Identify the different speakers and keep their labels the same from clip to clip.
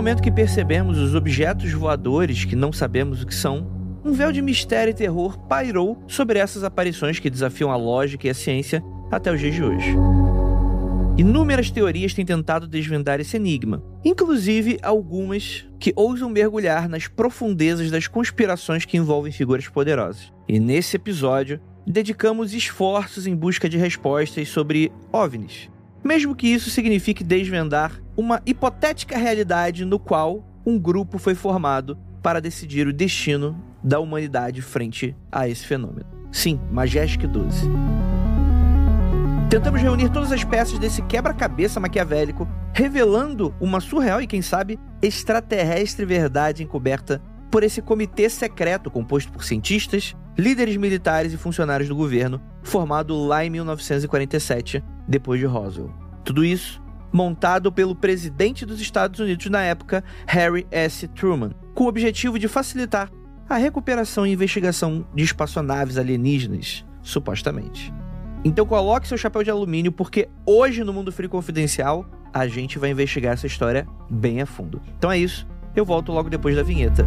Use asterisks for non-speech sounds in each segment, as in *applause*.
Speaker 1: Momento que percebemos os objetos voadores que não sabemos o que são, um véu de mistério e terror pairou sobre essas aparições que desafiam a lógica e a ciência até os dias de hoje. Inúmeras teorias têm tentado desvendar esse enigma, inclusive algumas que ousam mergulhar nas profundezas das conspirações que envolvem figuras poderosas. E nesse episódio, dedicamos esforços em busca de respostas sobre OVNIs, mesmo que isso signifique desvendar uma hipotética realidade no qual um grupo foi formado para decidir o destino da humanidade frente a esse fenômeno. Sim, Majestic 12. Tentamos reunir todas as peças desse quebra-cabeça maquiavélico, revelando uma surreal e, quem sabe, extraterrestre verdade encoberta por esse comitê secreto composto por cientistas, líderes militares e funcionários do governo, formado lá em 1947, depois de Roswell. Tudo isso montado pelo presidente dos Estados Unidos na época, Harry S. Truman, com o objetivo de facilitar a recuperação e investigação de espaçonaves alienígenas, supostamente. Então coloque seu chapéu de alumínio, porque hoje no Mundo Frio Confidencial a gente vai investigar essa história bem a fundo. Então é isso, eu volto logo depois da vinheta.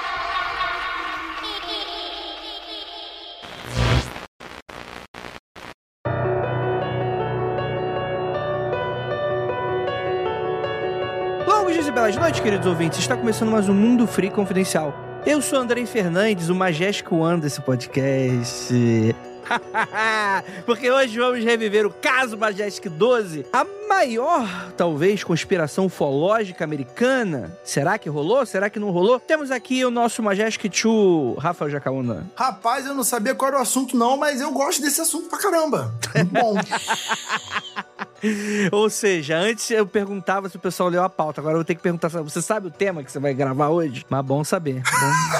Speaker 1: Belas noites, queridos ouvintes. Está começando mais um Mundo Free Confidencial. Eu sou Andrei Fernandes, o Majestic One desse podcast. *laughs* Porque hoje vamos reviver o caso Majestic 12, a maior, talvez, conspiração ufológica americana. Será que rolou? Será que não rolou? Temos aqui o nosso Majestic 2, Rafael Jacaúna.
Speaker 2: Rapaz, eu não sabia qual era o assunto, não, mas eu gosto desse assunto pra caramba. Muito bom. *laughs* *laughs*
Speaker 1: Ou seja, antes eu perguntava se o pessoal leu a pauta, agora eu vou ter que perguntar, você sabe o tema que você vai gravar hoje? Mas bom saber. Bom...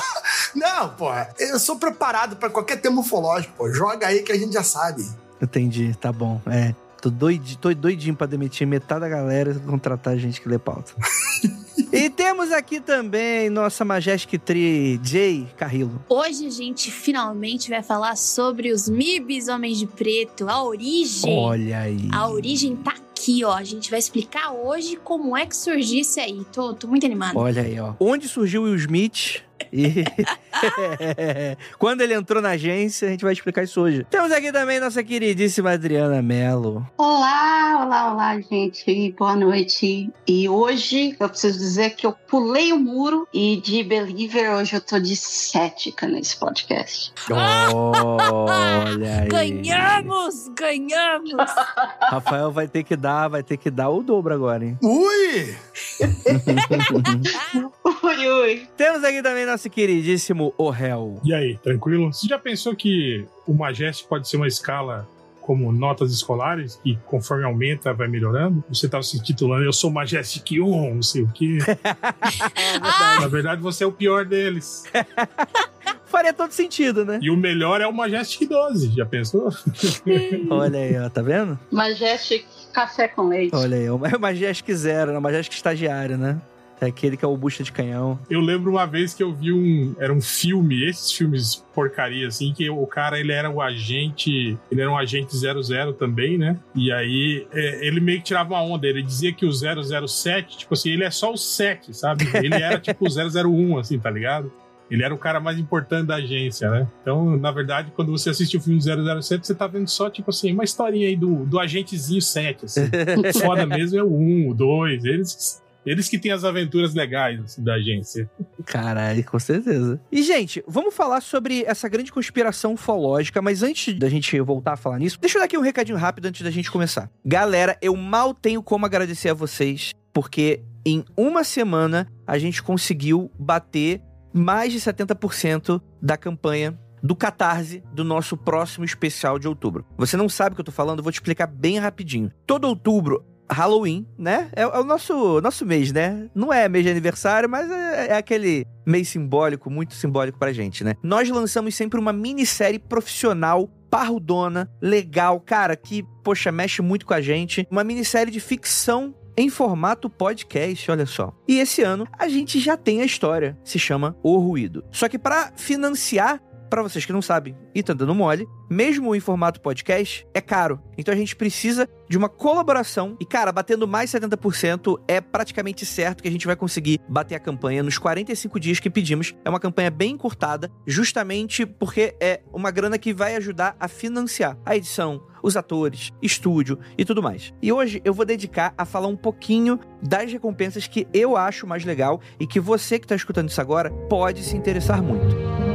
Speaker 1: *laughs*
Speaker 2: não, pô, eu sou preparado pra qualquer tema ufológico, pô. Joga aí que a gente já sabe.
Speaker 1: Entendi, tá bom. É, tô doidinho, tô doidinho pra demitir metade da galera e contratar gente que lê pauta. *laughs* *laughs* E temos aqui também nossa Majestic Tree, Jay Carrillo.
Speaker 3: Hoje a gente finalmente vai falar sobre os MIBs Homens de Preto, a origem.
Speaker 1: Olha aí.
Speaker 3: A origem tá aqui, ó. A gente vai explicar hoje como é que surgiu isso aí. Tô, tô muito animado.
Speaker 1: Olha aí, ó. Onde surgiu o Will Smith? E *laughs* quando ele entrou na agência, a gente vai explicar isso hoje. Temos aqui também nossa queridíssima Adriana Mello.
Speaker 4: Olá, olá, olá, gente. Boa noite. E hoje eu preciso dizer que eu pulei o muro e de Believer hoje eu tô de cética nesse podcast. *laughs*
Speaker 1: Olha aí.
Speaker 3: Ganhamos! Ganhamos! *laughs*
Speaker 1: Rafael vai ter que dar, vai ter que dar o dobro agora, hein?
Speaker 2: Ui!
Speaker 4: Ui, ui.
Speaker 1: Temos aqui também nosso queridíssimo Orel.
Speaker 5: E aí, tranquilo? Você já pensou que o Majestic pode ser uma escala como notas escolares, que conforme aumenta vai melhorando? Você tá se titulando Eu sou Majestic 1, não sei o quê. *laughs* *laughs* Na verdade, você é o pior deles. *laughs*
Speaker 1: Faria todo sentido, né?
Speaker 5: E o melhor é o Majestic 12, já pensou?
Speaker 1: Olha aí, ó, tá vendo?
Speaker 4: Majestic café com leite.
Speaker 1: Olha aí, o Majestic Zero, né? o Majestic estagiário, né? É aquele que é o bucha de canhão.
Speaker 5: Eu lembro uma vez que eu vi um. Era um filme, esses filmes porcaria, assim, que o cara ele era o agente. Ele era um agente 00 também, né? E aí é, ele meio que tirava uma onda. Ele dizia que o 007, tipo assim, ele é só o 7, sabe? Ele era tipo o 001, assim, tá ligado? Ele era o cara mais importante da agência, né? Então, na verdade, quando você assiste o filme 007, você tá vendo só, tipo assim, uma historinha aí do, do agentezinho 7, assim. *laughs* Foda mesmo é o 1, o 2, eles eles que têm as aventuras legais assim, da agência.
Speaker 1: Caralho, com certeza. E, gente, vamos falar sobre essa grande conspiração ufológica, mas antes da gente voltar a falar nisso, deixa eu dar aqui um recadinho rápido antes da gente começar. Galera, eu mal tenho como agradecer a vocês, porque em uma semana a gente conseguiu bater mais de 70% da campanha do Catarse do nosso próximo especial de outubro. Você não sabe o que eu tô falando, eu vou te explicar bem rapidinho. Todo outubro Halloween, né? É, é, o nosso, nosso mês, né? Não é mês de aniversário, mas é, é, aquele mês simbólico, muito simbólico pra gente, né? Nós lançamos sempre uma minissérie profissional parrudona, legal, cara, que, poxa, mexe muito com a gente. Uma minissérie de ficção em formato podcast, olha só. E esse ano a gente já tem a história, se chama O Ruído. Só que para financiar para vocês que não sabem e tá dando mole, mesmo em formato podcast, é caro. Então a gente precisa de uma colaboração. E, cara, batendo mais 70% é praticamente certo que a gente vai conseguir bater a campanha nos 45 dias que pedimos. É uma campanha bem encurtada, justamente porque é uma grana que vai ajudar a financiar a edição, os atores, estúdio e tudo mais. E hoje eu vou dedicar a falar um pouquinho das recompensas que eu acho mais legal e que você que está escutando isso agora pode se interessar muito.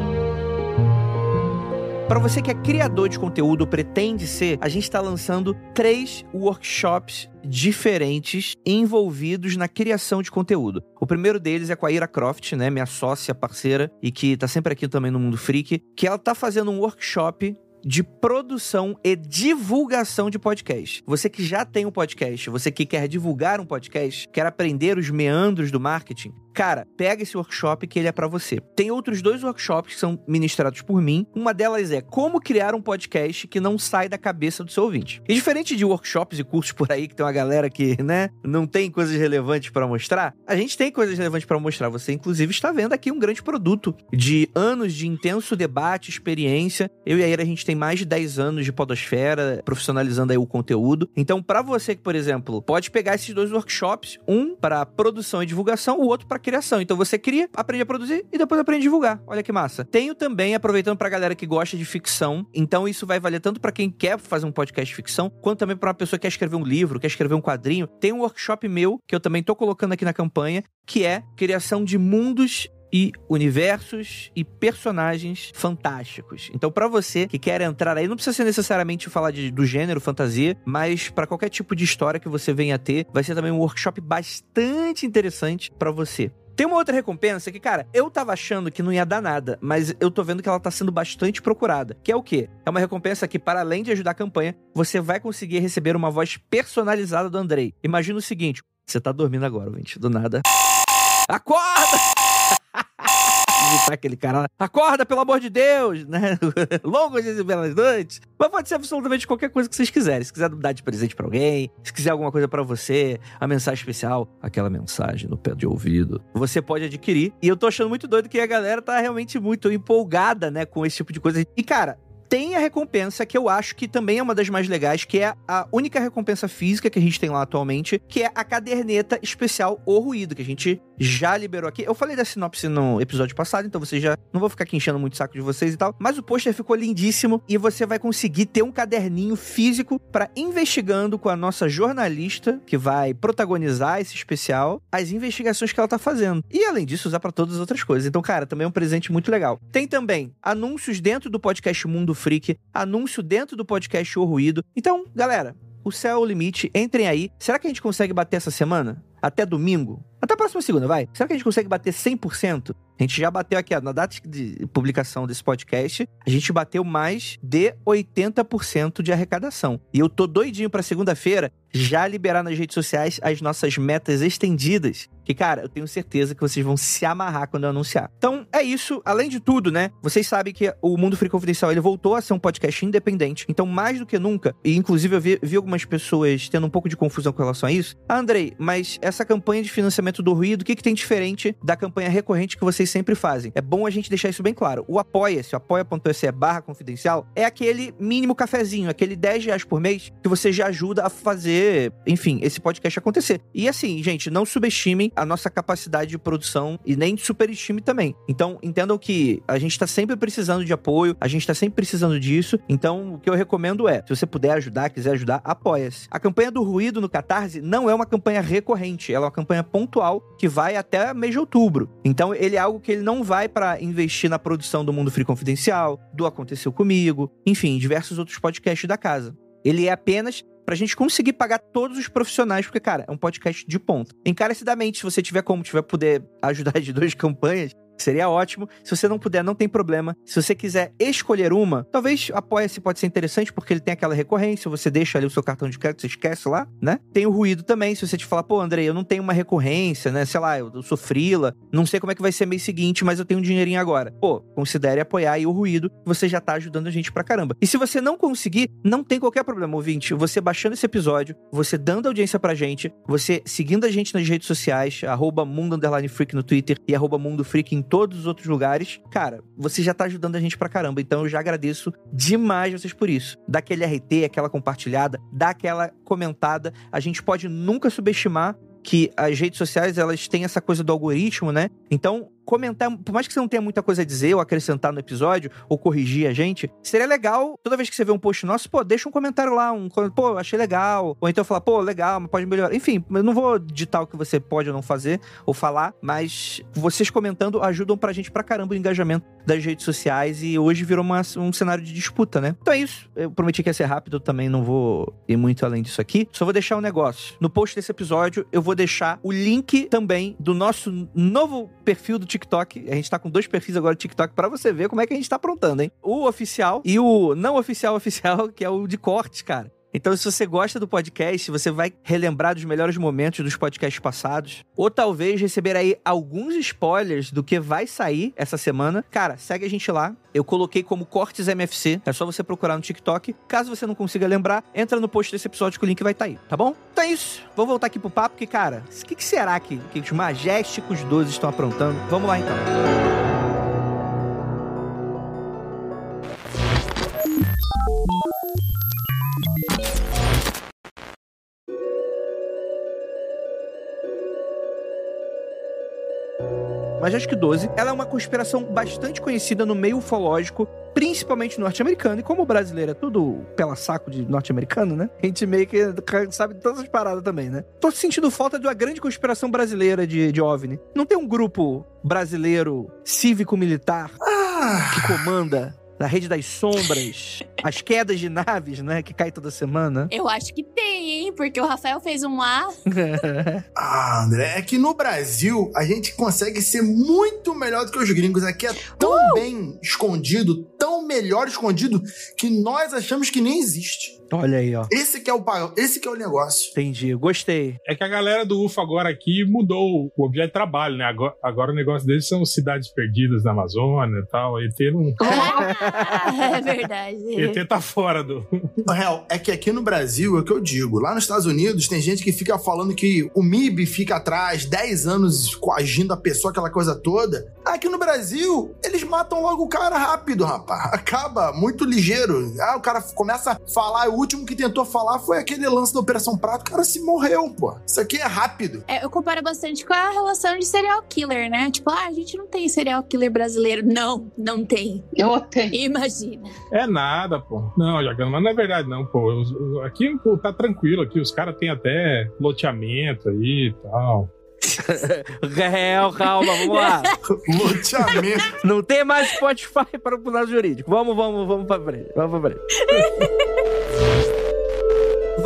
Speaker 1: Para você que é criador de conteúdo, pretende ser, a gente está lançando três workshops diferentes envolvidos na criação de conteúdo. O primeiro deles é com a Ira Croft, né, minha sócia, parceira, e que tá sempre aqui também no Mundo Freak, que ela tá fazendo um workshop de produção e divulgação de podcast. Você que já tem um podcast, você que quer divulgar um podcast, quer aprender os meandros do marketing, Cara, pega esse workshop que ele é para você. Tem outros dois workshops que são ministrados por mim. Uma delas é como criar um podcast que não sai da cabeça do seu ouvinte. E diferente de workshops e cursos por aí que tem uma galera que, né, não tem coisas relevantes para mostrar, a gente tem coisas relevantes para mostrar. Você inclusive está vendo aqui um grande produto de anos de intenso debate, experiência. Eu e a Ira a gente tem mais de 10 anos de podosfera profissionalizando aí o conteúdo. Então, para você que, por exemplo, pode pegar esses dois workshops, um para produção e divulgação, o outro para criação. Então você cria, aprende a produzir e depois aprende a divulgar. Olha que massa. Tenho também, aproveitando pra galera que gosta de ficção, então isso vai valer tanto para quem quer fazer um podcast de ficção, quanto também para uma pessoa que quer escrever um livro, quer escrever um quadrinho. Tem um workshop meu, que eu também tô colocando aqui na campanha, que é criação de mundos e universos e personagens fantásticos. Então, para você que quer entrar aí, não precisa ser necessariamente falar de, do gênero fantasia, mas para qualquer tipo de história que você venha a ter, vai ser também um workshop bastante interessante para você. Tem uma outra recompensa que, cara, eu tava achando que não ia dar nada, mas eu tô vendo que ela tá sendo bastante procurada. Que é o quê? É uma recompensa que, para além de ajudar a campanha, você vai conseguir receber uma voz personalizada do Andrei. Imagina o seguinte: você tá dormindo agora, gente, do nada. Acorda! Imitar aquele cara lá. Acorda, pelo amor de Deus, né? *laughs* Longos dias e belas noites. Mas pode ser absolutamente qualquer coisa que vocês quiserem. Se quiser dar de presente para alguém, se quiser alguma coisa para você, a mensagem especial, aquela mensagem no pé de ouvido, você pode adquirir. E eu tô achando muito doido que a galera tá realmente muito empolgada, né, com esse tipo de coisa. E cara, tem a recompensa que eu acho que também é uma das mais legais, que é a única recompensa física que a gente tem lá atualmente, que é a caderneta especial O Ruído, que a gente já liberou aqui. Eu falei da sinopse no episódio passado, então você já não vou ficar aqui enchendo muito o saco de vocês e tal, mas o pôster ficou lindíssimo e você vai conseguir ter um caderninho físico para investigando com a nossa jornalista que vai protagonizar esse especial as investigações que ela tá fazendo. E além disso, usar para todas as outras coisas. Então, cara, também é um presente muito legal. Tem também anúncios dentro do podcast Mundo Freak, anúncio dentro do podcast O Ruído. Então, galera, o céu é o limite, entrem aí. Será que a gente consegue bater essa semana? Até domingo? Até a próxima segunda, vai. Será que a gente consegue bater 100%? A gente já bateu aqui, ó, na data de publicação desse podcast, a gente bateu mais de 80% de arrecadação. E eu tô doidinho pra segunda-feira já liberar nas redes sociais as nossas metas estendidas. Que, cara, eu tenho certeza que vocês vão se amarrar quando eu anunciar. Então, é isso. Além de tudo, né? Vocês sabem que o Mundo Free Confidencial ele voltou a ser um podcast independente. Então, mais do que nunca, e inclusive eu vi, vi algumas pessoas tendo um pouco de confusão com relação a isso. Ah, Andrei, mas essa campanha de financiamento do ruído, o que, que tem diferente da campanha recorrente que vocês sempre fazem? É bom a gente deixar isso bem claro. O Apoia-se, o apoia.se barra confidencial, é aquele mínimo cafezinho, aquele 10 reais por mês que você já ajuda a fazer, enfim, esse podcast acontecer. E assim, gente, não subestimem a nossa capacidade de produção e nem superestime também. Então, entendam que a gente tá sempre precisando de apoio, a gente tá sempre precisando disso. Então, o que eu recomendo é, se você puder ajudar, quiser ajudar, apoia-se. A campanha do ruído no Catarse não é uma campanha recorrente, ela é uma campanha pontual que vai até mês de outubro. Então, ele é algo que ele não vai para investir na produção do Mundo Free Confidencial, do Aconteceu Comigo, enfim, diversos outros podcasts da casa. Ele é apenas pra gente conseguir pagar todos os profissionais, porque, cara, é um podcast de ponta. Encarecidamente, se você tiver como, tiver poder ajudar de duas *laughs* campanhas, Seria ótimo. Se você não puder, não tem problema. Se você quiser escolher uma, talvez apoia-se pode ser interessante, porque ele tem aquela recorrência. Você deixa ali o seu cartão de crédito, você esquece lá, né? Tem o ruído também. Se você te falar, pô, Andrei, eu não tenho uma recorrência, né? Sei lá, eu sou frila, não sei como é que vai ser mês seguinte, mas eu tenho um dinheirinho agora. Pô, considere apoiar aí o ruído, você já tá ajudando a gente pra caramba. E se você não conseguir, não tem qualquer problema, ouvinte. Você baixando esse episódio, você dando audiência pra gente, você seguindo a gente nas redes sociais, arroba Mundo Freak no Twitter e arroba Mundo Freak em todos os outros lugares, cara, você já tá ajudando a gente pra caramba. Então eu já agradeço demais vocês por isso. Dá aquele RT, aquela compartilhada, dá aquela comentada. A gente pode nunca subestimar que as redes sociais elas têm essa coisa do algoritmo, né? Então, comentar, por mais que você não tenha muita coisa a dizer ou acrescentar no episódio, ou corrigir a gente, seria legal, toda vez que você vê um post nosso, pô, deixa um comentário lá, um, pô, achei legal, ou então falar, pô, legal, mas pode melhorar. Enfim, eu não vou ditar o que você pode ou não fazer, ou falar, mas vocês comentando ajudam pra gente pra caramba o engajamento das redes sociais e hoje virou uma, um cenário de disputa, né? Então é isso. Eu prometi que ia ser rápido, também não vou ir muito além disso aqui. Só vou deixar um negócio. No post desse episódio, eu vou deixar o link também do nosso novo perfil do TikTok. A gente tá com dois perfis agora do TikTok para você ver como é que a gente tá aprontando, hein? O oficial e o não oficial *laughs* oficial, que é o de cortes, cara. Então, se você gosta do podcast, você vai relembrar dos melhores momentos dos podcasts passados. Ou talvez receber aí alguns spoilers do que vai sair essa semana. Cara, segue a gente lá. Eu coloquei como Cortes MFC. É só você procurar no TikTok. Caso você não consiga lembrar, entra no post desse episódio que o link vai estar tá aí, tá bom? Então é isso. Vou voltar aqui pro papo, que, cara, o que, que, será que, que os Majesticos 12 estão aprontando? Vamos lá, então. Mas acho que 12, ela é uma conspiração bastante conhecida no meio ufológico, principalmente norte-americano. E como o brasileiro é tudo pela saco de norte-americano, né? A gente meio que sabe de todas as paradas também, né? Tô sentindo falta de uma grande conspiração brasileira de, de OVNI. Não tem um grupo brasileiro cívico-militar ah. que comanda na Rede das Sombras, *laughs* as quedas de naves, né, que cai toda semana.
Speaker 3: Eu acho que tem, hein, porque o Rafael fez um lá. *laughs*
Speaker 2: ah, André, é que no Brasil a gente consegue ser muito melhor do que os gringos. Aqui é tão uh! bem escondido, tão melhor escondido, que nós achamos que nem existe.
Speaker 1: Olha aí, ó.
Speaker 2: Esse que é o esse que é o negócio.
Speaker 1: Entendi, gostei.
Speaker 5: É que a galera do UFO agora aqui mudou o objeto de trabalho, né? Agora, agora o negócio deles são cidades perdidas na Amazônia e tal. ET não. *laughs* *laughs*
Speaker 3: é verdade.
Speaker 5: ET tá fora do.
Speaker 2: Real, é que aqui no Brasil é o que eu digo. Lá nos Estados Unidos tem gente que fica falando que o MIB fica atrás 10 anos coagindo a pessoa, aquela coisa toda. Aqui no Brasil, eles matam logo o cara rápido, rapaz. *laughs* Acaba muito ligeiro. Ah, o cara começa a falar, o último que tentou falar foi aquele lance da Operação Prato, o cara se morreu, pô. Isso aqui é rápido.
Speaker 3: É, eu comparo bastante com a relação de serial killer, né? Tipo, ah, a gente não tem serial killer brasileiro. Não, não tem.
Speaker 4: Eu tenho. *laughs*
Speaker 3: Imagina.
Speaker 5: É nada, pô. Não, Jagano, mas não é verdade, não, pô. Aqui pô, tá tranquilo aqui. Os caras têm até loteamento aí e tal.
Speaker 1: Real, *laughs* calma, vamos lá. *laughs*
Speaker 2: Loteamento.
Speaker 1: Não tem mais Spotify para o lado jurídico. Vamos, vamos, vamos pra frente. Vamos pra frente.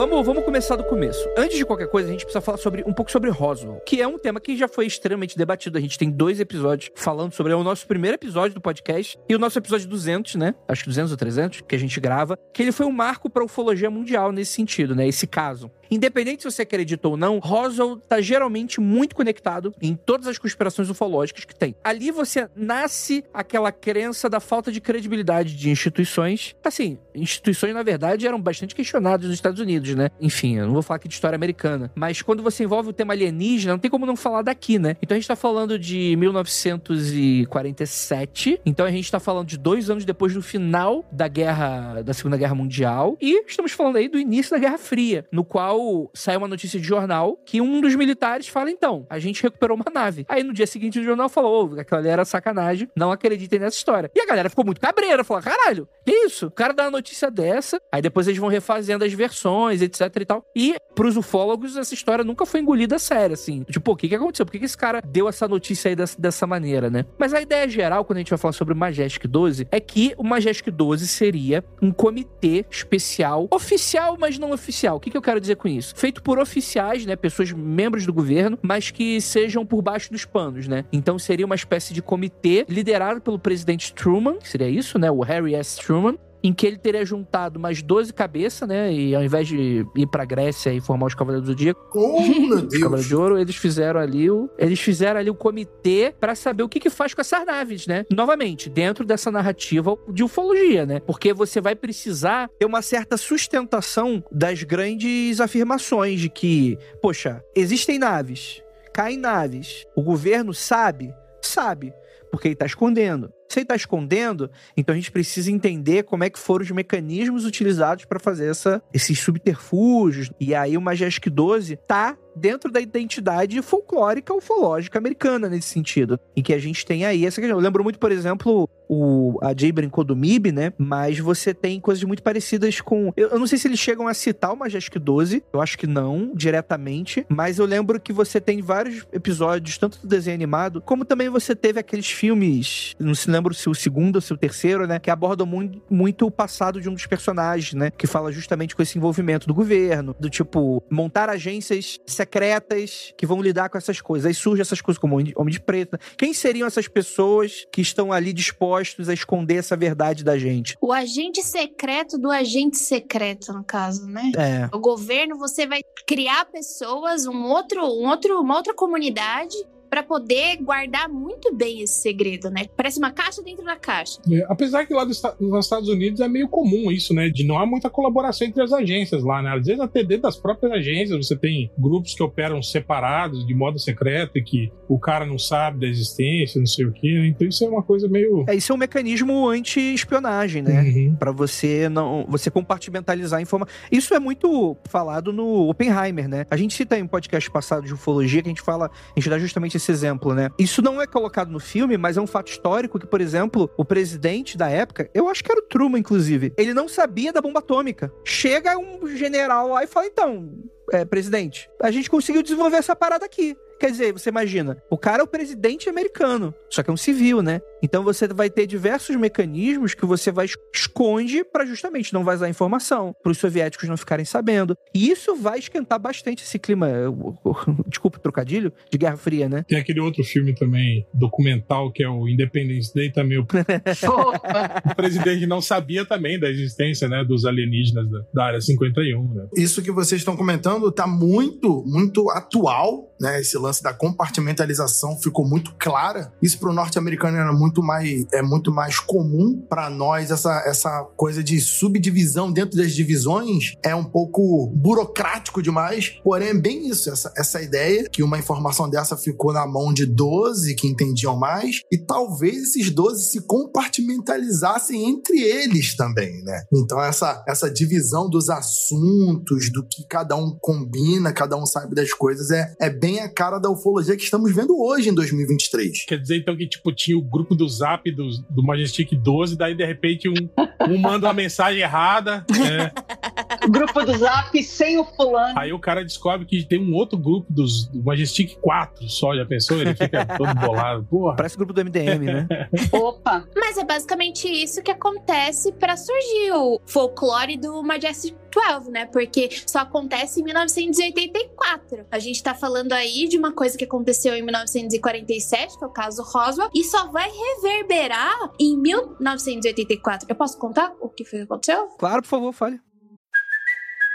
Speaker 1: Vamos, vamos começar do começo. Antes de qualquer coisa, a gente precisa falar sobre um pouco sobre Roswell, que é um tema que já foi extremamente debatido. A gente tem dois episódios falando sobre. É o nosso primeiro episódio do podcast e o nosso episódio 200, né? Acho que 200 ou 300, que a gente grava, que ele foi um marco para a ufologia mundial nesse sentido, né? Esse caso. Independente se você acredita ou não, Roswell tá geralmente muito conectado em todas as conspirações ufológicas que tem. Ali você nasce aquela crença da falta de credibilidade de instituições. Assim, instituições, na verdade, eram bastante questionadas nos Estados Unidos, né? Enfim, eu não vou falar aqui de história americana. Mas quando você envolve o tema alienígena, não tem como não falar daqui, né? Então a gente tá falando de 1947. Então a gente tá falando de dois anos depois do final da guerra, da Segunda Guerra Mundial. E estamos falando aí do início da Guerra Fria, no qual sai uma notícia de jornal que um dos militares fala: então, a gente recuperou uma nave. Aí no dia seguinte o jornal falou: oh, aquela ali era sacanagem, não acreditem nessa história. E a galera ficou muito cabreira, falou: caralho, que isso? O cara dá uma notícia dessa, aí depois eles vão refazendo as versões, etc e tal. E pros ufólogos, essa história nunca foi engolida a sério, assim. Tipo, o que que aconteceu? Por que, que esse cara deu essa notícia aí dessa, dessa maneira, né? Mas a ideia geral, quando a gente vai falar sobre o Majestic 12, é que o Majestic 12 seria um comitê especial, oficial, mas não oficial. O que, que eu quero dizer com isso? Feito por oficiais, né? Pessoas membros do governo, mas que sejam por baixo dos panos, né? Então seria uma espécie de comitê liderado pelo presidente Truman, seria isso, né? O Harry S. Truman, em que ele teria juntado mais 12 cabeças, né? E ao invés de ir pra Grécia e formar os Cavaleiros do Zodíaco,
Speaker 2: Oh, meu *laughs*
Speaker 1: os Cavaleiros
Speaker 2: Deus.
Speaker 1: de Ouro, eles fizeram ali o, eles fizeram ali o comitê pra saber o que que faz com essas naves, né? Novamente, dentro dessa narrativa de ufologia, né? Porque você vai precisar ter uma certa sustentação das grandes afirmações de que, poxa, existem naves, caem naves. O governo sabe? Sabe, porque ele tá escondendo. Se ele tá escondendo, então a gente precisa entender como é que foram os mecanismos utilizados para fazer essa, esses subterfúgios. E aí o Majestic 12 tá dentro da identidade folclórica ufológica americana nesse sentido. Em que a gente tem aí essa questão. Eu lembro muito, por exemplo, o, a Jay brincou do MIB, né? Mas você tem coisas muito parecidas com. Eu, eu não sei se eles chegam a citar o Majestic 12, eu acho que não, diretamente. Mas eu lembro que você tem vários episódios, tanto do desenho animado, como também você teve aqueles filmes. Não se lembro se o segundo ou se o terceiro, né? Que abordam muito, muito o passado de um dos personagens, né? Que fala justamente com esse envolvimento do governo, do tipo, montar agências secretas que vão lidar com essas coisas. Aí surge essas coisas como Homem de- Homem de Preto. Quem seriam essas pessoas que estão ali dispostos a esconder essa verdade da gente?
Speaker 3: O agente secreto do agente secreto, no caso, né?
Speaker 1: É.
Speaker 3: O governo, você vai criar pessoas, um outro, um outro, uma outra comunidade para poder guardar muito bem esse segredo, né? Parece uma caixa dentro da caixa.
Speaker 5: É, apesar que lá dos, nos Estados Unidos é meio comum isso, né? De não há muita colaboração entre as agências lá, né? Às vezes até dentro das próprias agências você tem grupos que operam separados, de modo secreto, e que o cara não sabe da existência, não sei o quê. né? Então isso é uma coisa meio.
Speaker 1: É, isso é um mecanismo anti-espionagem, né?
Speaker 5: Uhum.
Speaker 1: Pra você não. Você compartimentalizar a informação. Isso é muito falado no Oppenheimer, né? A gente cita em um podcast passado de ufologia que a gente fala. A gente dá justamente esse exemplo, né? Isso não é colocado no filme, mas é um fato histórico que, por exemplo, o presidente da época, eu acho que era o Truman, inclusive, ele não sabia da bomba atômica. Chega um general lá e fala: então, é, presidente, a gente conseguiu desenvolver essa parada aqui. Quer dizer, você imagina, o cara é o presidente americano, só que é um civil, né? Então você vai ter diversos mecanismos que você vai es- esconde pra justamente não vazar informação, para os soviéticos não ficarem sabendo. E isso vai esquentar bastante esse clima, *laughs* desculpa o trocadilho, de Guerra Fria, né?
Speaker 5: Tem aquele outro filme também, documental, que é o Independence Day também. O *laughs* o presidente não sabia também da existência, né? Dos alienígenas da, da área 51, né?
Speaker 2: Isso que vocês estão comentando tá muito, muito atual, né? Esse lance da compartimentalização ficou muito clara. Isso pro norte-americano era muito mais, é muito mais comum para nós essa, essa coisa de subdivisão dentro das divisões é um pouco burocrático demais. Porém, é bem isso, essa, essa ideia que uma informação dessa ficou na mão de 12 que entendiam mais e talvez esses 12 se compartimentalizassem entre eles também, né? Então essa, essa divisão dos assuntos, do que cada um combina, cada um sabe das coisas, é, é bem a cara da ufologia que estamos vendo hoje em 2023.
Speaker 5: Quer dizer, então, que tipo, tinha o grupo do Zap do, do Majestic 12, daí de repente um, um manda uma mensagem errada. né? *laughs*
Speaker 4: grupo do Zap sem o fulano.
Speaker 5: Aí o cara descobre que tem um outro grupo dos do Majestic 4 só, já pensou? Ele fica todo bolado. Porra.
Speaker 1: Parece o grupo do MDM, né? *laughs*
Speaker 4: Opa!
Speaker 3: Mas é basicamente isso que acontece pra surgir o folclore do Majestic 12, né? Porque só acontece em 1984. A gente tá falando aí de uma coisa que aconteceu em 1947, que é o caso Roswell, e só vai reverberar em 1984. Eu posso contar o que foi que aconteceu?
Speaker 1: Claro, por favor, fale.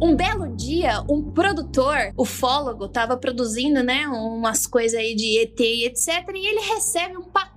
Speaker 3: Um belo dia, um produtor, ufólogo, tava produzindo, né, umas coisas aí de ET e etc. E ele recebe um pacote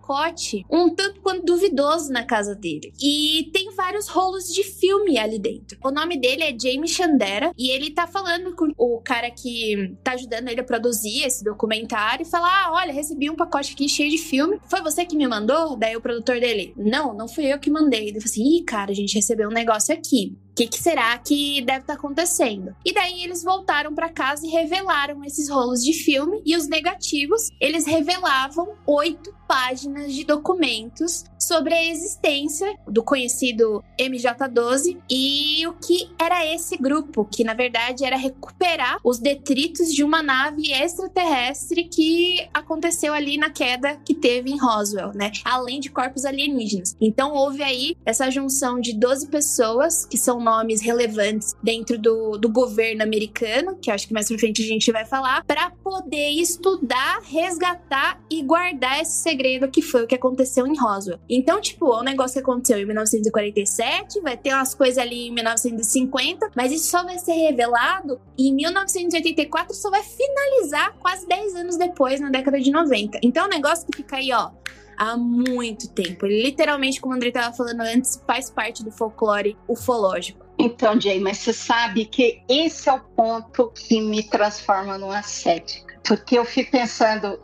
Speaker 3: um tanto quanto duvidoso na casa dele. E tem vários rolos de filme ali dentro. O nome dele é Jamie Chandera e ele tá falando com o cara que tá ajudando ele a produzir esse documentário e fala: Ah, olha, recebi um pacote aqui cheio de filme. Foi você que me mandou? Daí o produtor dele: Não, não fui eu que mandei. Ele falou assim: Ih, cara, a gente recebeu um negócio aqui. O que, que, será que deve estar tá acontecendo? E daí eles voltaram para casa e revelaram esses rolos de filme e os negativos. Eles revelavam oito páginas de documentos sobre a existência do conhecido MJ12 e o que era esse grupo, que na verdade era recuperar os detritos de uma nave extraterrestre que aconteceu ali na queda que teve em Roswell, né? Além de corpos alienígenas. Então houve aí essa junção de 12 pessoas, que são nomes relevantes dentro do, do governo americano, que acho que mais pra frente a gente vai falar, para poder estudar, resgatar e guardar esse segredo que foi o que aconteceu em Roswell. Então, tipo, é um negócio que aconteceu em 1947, vai ter umas coisas ali em 1950, mas isso só vai ser revelado em 1984, só vai finalizar quase 10 anos depois, na década de 90. Então é um negócio que fica aí, ó, há muito tempo. Ele literalmente, como o André estava falando antes, faz parte do folclore ufológico.
Speaker 4: Então, Jay, mas você sabe que esse é o ponto que me transforma numa cética. Porque eu fico pensando,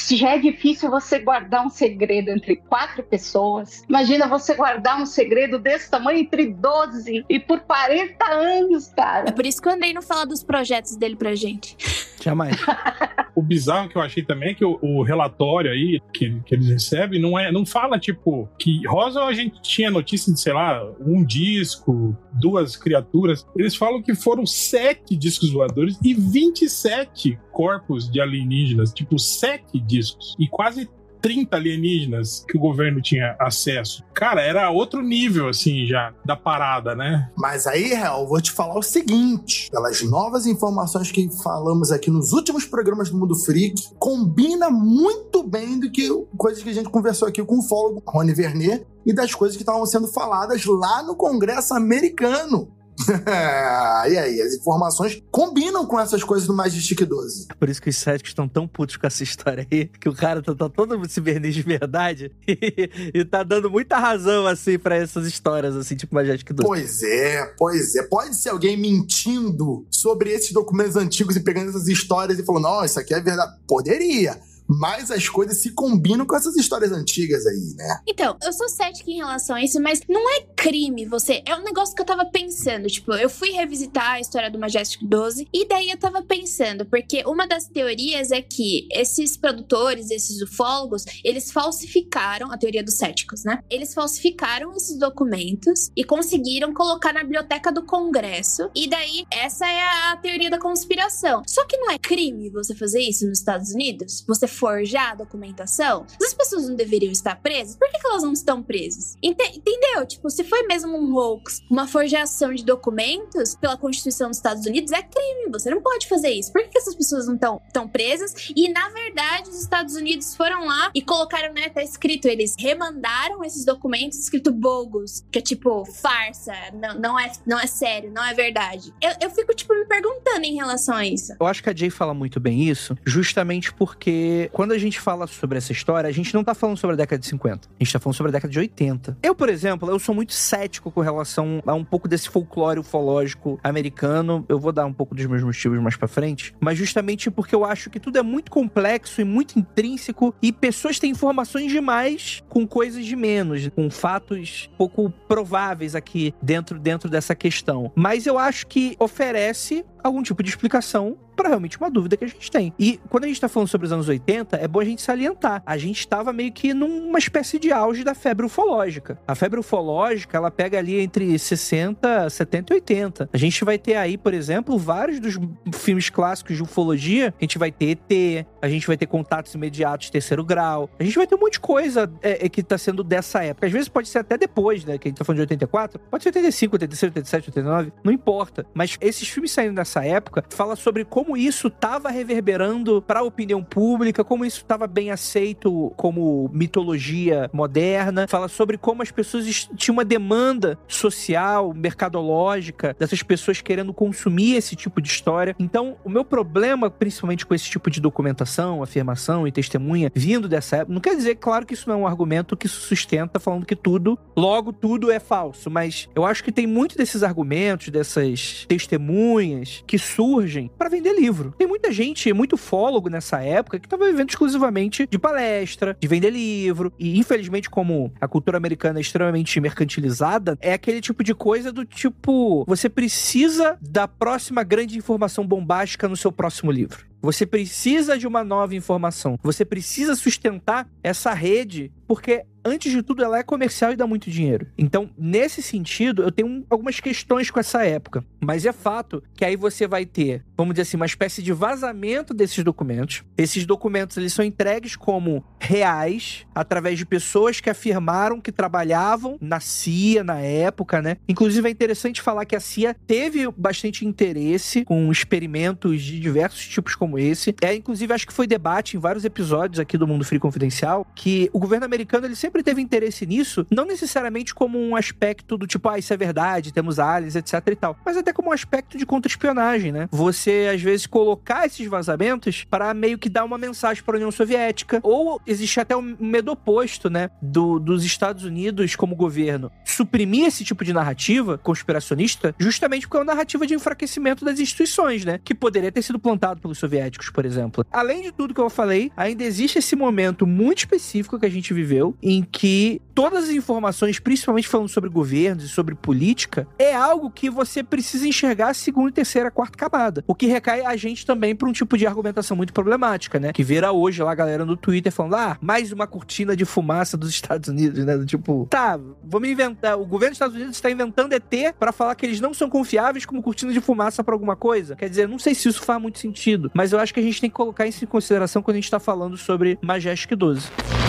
Speaker 4: se já é difícil você guardar um segredo entre quatro pessoas, imagina você guardar um segredo desse tamanho entre 12 e por 40 anos, cara.
Speaker 3: É por isso que o Andrei não fala dos projetos dele pra gente.
Speaker 1: Jamais. *laughs*
Speaker 5: o bizarro que eu achei também é que o, o relatório aí que, que, eles recebem não, é, não fala, tipo, que Rosa a gente tinha notícia de, sei lá, um disco, duas criaturas. Eles falam que foram sete discos voadores e 27 corpos de alienígenas, tipo, sete discos. E quase 30 alienígenas que o governo tinha acesso. Cara, era outro nível, assim, já, da parada, né?
Speaker 2: Mas aí, Real, vou te falar o seguinte: pelas novas informações que falamos aqui nos últimos programas do Mundo Freak, combina muito bem do que coisas que a gente conversou aqui com o fólogo Rony Vernet e das coisas que estavam sendo faladas lá no Congresso americano. *laughs* e aí, as informações combinam com essas coisas do Majestic 12.
Speaker 1: Por isso que os céticos estão tão putos com essa história aí, que o cara tá, tá todo se verniz de verdade *laughs* e, e tá dando muita razão, assim, para essas histórias, assim, tipo Majestic 12.
Speaker 2: Pois é, pois é. Pode ser alguém mentindo sobre esses documentos antigos e pegando essas histórias e falando, não, isso aqui é verdade. Poderia mas as coisas se combinam com essas histórias antigas aí, né?
Speaker 3: Então, eu sou cética em relação a isso, mas não é crime você. É um negócio que eu tava pensando. Tipo, eu fui revisitar a história do Majestic 12 e daí eu tava pensando, porque uma das teorias é que esses produtores, esses ufólogos, eles falsificaram a teoria dos céticos, né? Eles falsificaram esses documentos e conseguiram colocar na biblioteca do Congresso. E daí, essa é a teoria da conspiração. Só que não é crime você fazer isso nos Estados Unidos? Você forjar documentação, as pessoas não deveriam estar presas? Por que, que elas não estão presas? Ente entendeu? Tipo, se foi mesmo um hoax, uma forjação de documentos pela Constituição dos Estados Unidos, é crime. Você não pode fazer isso. Por que, que essas pessoas não estão presas? E, na verdade, os Estados Unidos foram lá e colocaram, né, tá escrito, eles remandaram esses documentos escrito bogus, que é tipo farsa, não, não, é, não é sério, não é verdade. Eu, eu fico, tipo, me perguntando em relação a isso.
Speaker 1: Eu acho que a Jay fala muito bem isso, justamente porque quando a gente fala sobre essa história, a gente não tá falando sobre a década de 50. A gente tá falando sobre a década de 80. Eu, por exemplo, eu sou muito cético com relação a um pouco desse folclore ufológico americano. Eu vou dar um pouco dos meus motivos mais pra frente. Mas justamente porque eu acho que tudo é muito complexo e muito intrínseco e pessoas têm informações demais com coisas de menos, com fatos pouco prováveis aqui dentro, dentro dessa questão. Mas eu acho que oferece algum tipo de explicação para realmente uma dúvida que a gente tem. E quando a gente tá falando sobre os anos 80, é bom a gente salientar. A gente estava meio que numa espécie de auge da febre ufológica. A febre ufológica, ela pega ali entre 60, 70 e 80. A gente vai ter aí, por exemplo, vários dos filmes clássicos de ufologia. A gente vai ter ET, a gente vai ter contatos imediatos terceiro grau. A gente vai ter um monte de coisa é, é, que tá sendo dessa época. Às vezes pode ser até depois, né? Que a gente tá falando de 84. Pode ser 85, 86, 87, 89. Não importa. Mas esses filmes saindo dessa época fala sobre como isso estava reverberando para a opinião pública, como isso estava bem aceito como mitologia moderna. Fala sobre como as pessoas tinham uma demanda social, mercadológica, dessas pessoas querendo consumir esse tipo de história. Então, o meu problema, principalmente com esse tipo de documentação, afirmação e testemunha vindo dessa época, não quer dizer, claro, que isso não é um argumento que sustenta falando que tudo, logo tudo é falso, mas eu acho que tem muito desses argumentos, dessas testemunhas que surgem para vender livro. Tem muita gente, muito fólogo nessa época, que estava vivendo exclusivamente de palestra, de vender livro. E infelizmente, como a cultura americana é extremamente mercantilizada, é aquele tipo de coisa do tipo: você precisa da próxima grande informação bombástica no seu próximo livro. Você precisa de uma nova informação. Você precisa sustentar essa rede, porque antes de tudo, ela é comercial e dá muito dinheiro. Então, nesse sentido, eu tenho algumas questões com essa época. Mas é fato que aí você vai ter, vamos dizer assim, uma espécie de vazamento desses documentos. Esses documentos, eles são entregues como reais, através de pessoas que afirmaram que trabalhavam na CIA na época, né? Inclusive, é interessante falar que a CIA teve bastante interesse com experimentos de diversos tipos como esse. É, inclusive, acho que foi debate em vários episódios aqui do Mundo Free Confidencial, que o governo americano, ele sempre sempre teve interesse nisso, não necessariamente como um aspecto do tipo, ah, isso é verdade, temos aliens, etc e tal, mas até como um aspecto de contra-espionagem, né? Você, às vezes, colocar esses vazamentos para meio que dar uma mensagem para a União Soviética, ou existe até um medo oposto, né, do, dos Estados Unidos como governo suprimir esse tipo de narrativa conspiracionista, justamente porque é uma narrativa de enfraquecimento das instituições, né, que poderia ter sido plantado pelos soviéticos, por exemplo. Além de tudo que eu falei, ainda existe esse momento muito específico que a gente viveu, em em que todas as informações, principalmente falando sobre governos e sobre política, é algo que você precisa enxergar a segunda, terceira, quarta camada. O que recai a gente também para um tipo de argumentação muito problemática, né? Que vira hoje lá a galera no Twitter falando: ah, mais uma cortina de fumaça dos Estados Unidos, né? Tipo, tá, vamos inventar. O governo dos Estados Unidos está inventando ET para falar que eles não são confiáveis como cortina de fumaça para alguma coisa. Quer dizer, não sei se isso faz muito sentido, mas eu acho que a gente tem que colocar isso em consideração quando a gente tá falando sobre Majestic 12.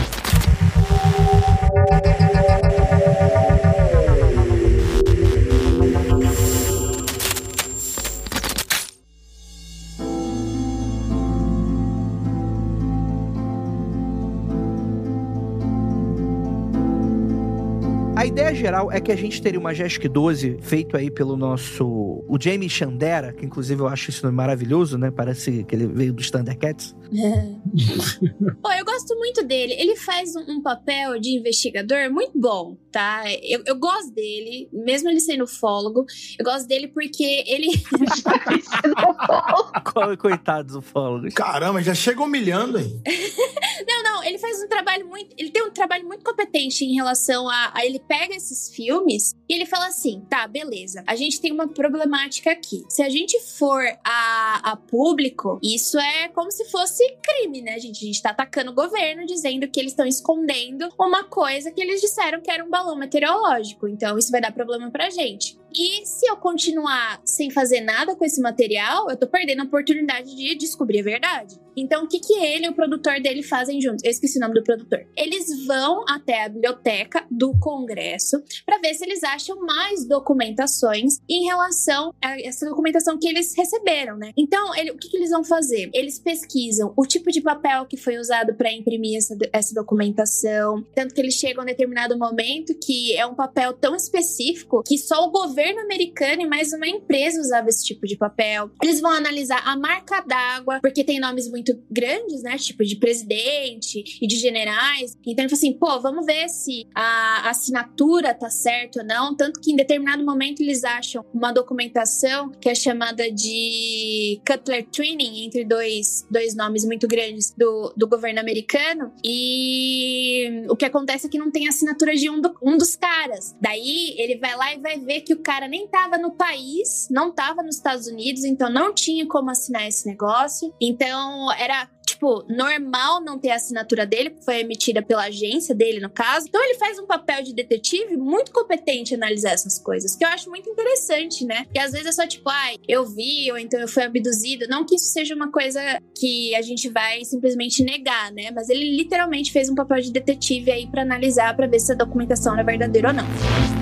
Speaker 1: A ideia geral é que a gente teria uma Majestic 12 feito aí pelo nosso. O Jamie Chandera, que inclusive eu acho esse nome maravilhoso, né? Parece que ele veio dos Thundercats. *laughs*
Speaker 3: Pô, eu gosto muito dele. Ele faz um, um papel de investigador muito bom, tá? Eu, eu, gosto dele, mesmo ele sendo ufólogo. Eu gosto dele porque ele. *laughs*
Speaker 1: Coitado do ufólogo.
Speaker 2: Caramba, já chega humilhando, hein?
Speaker 3: não, não, ele faz um trabalho muito. Ele tem um trabalho muito competente em relação a, a ele pega esses filmes e ele fala assim: tá, beleza, a gente tem uma problemática aqui. Se a gente for a, a público, isso é como se fosse crime, né, gente? A gente tá atacando o governo dizendo que eles estão escondendo uma coisa que eles disseram que era um balão meteorológico. Então, isso vai dar problema pra gente. E se eu continuar sem fazer nada com esse material, eu tô perdendo a oportunidade de descobrir a verdade. Então, o que, que ele e o produtor dele fazem juntos? Eu esqueci o nome do produtor. Eles vão até a biblioteca do Congresso para ver se eles acham mais documentações em relação a essa documentação que eles receberam, né? Então, ele, o que, que eles vão fazer? Eles pesquisam o tipo de papel que foi usado para imprimir essa, essa documentação, tanto que eles chegam a um determinado momento que é um papel tão específico que só o governo governo americano e mais uma empresa usava esse tipo de papel. Eles vão analisar a marca d'água, porque tem nomes muito grandes, né? Tipo de presidente e de generais. Então ele falou assim: pô, vamos ver se a assinatura tá certo ou não. Tanto que em determinado momento eles acham uma documentação que é chamada de Cutler Twinning entre dois, dois nomes muito grandes do, do governo americano. E o que acontece é que não tem assinatura de um, do, um dos caras. Daí ele vai lá e vai ver que o cara nem tava no país, não tava nos Estados Unidos, então não tinha como assinar esse negócio. Então era tipo, normal não ter a assinatura dele, que foi emitida pela agência dele, no caso. Então ele faz um papel de detetive muito competente analisar essas coisas, que eu acho muito interessante, né? E às vezes é só tipo, ai, eu vi, ou então eu fui abduzido. Não que isso seja uma coisa que a gente vai simplesmente negar, né? Mas ele literalmente fez um papel de detetive aí para analisar, para ver se a documentação é verdadeira ou não.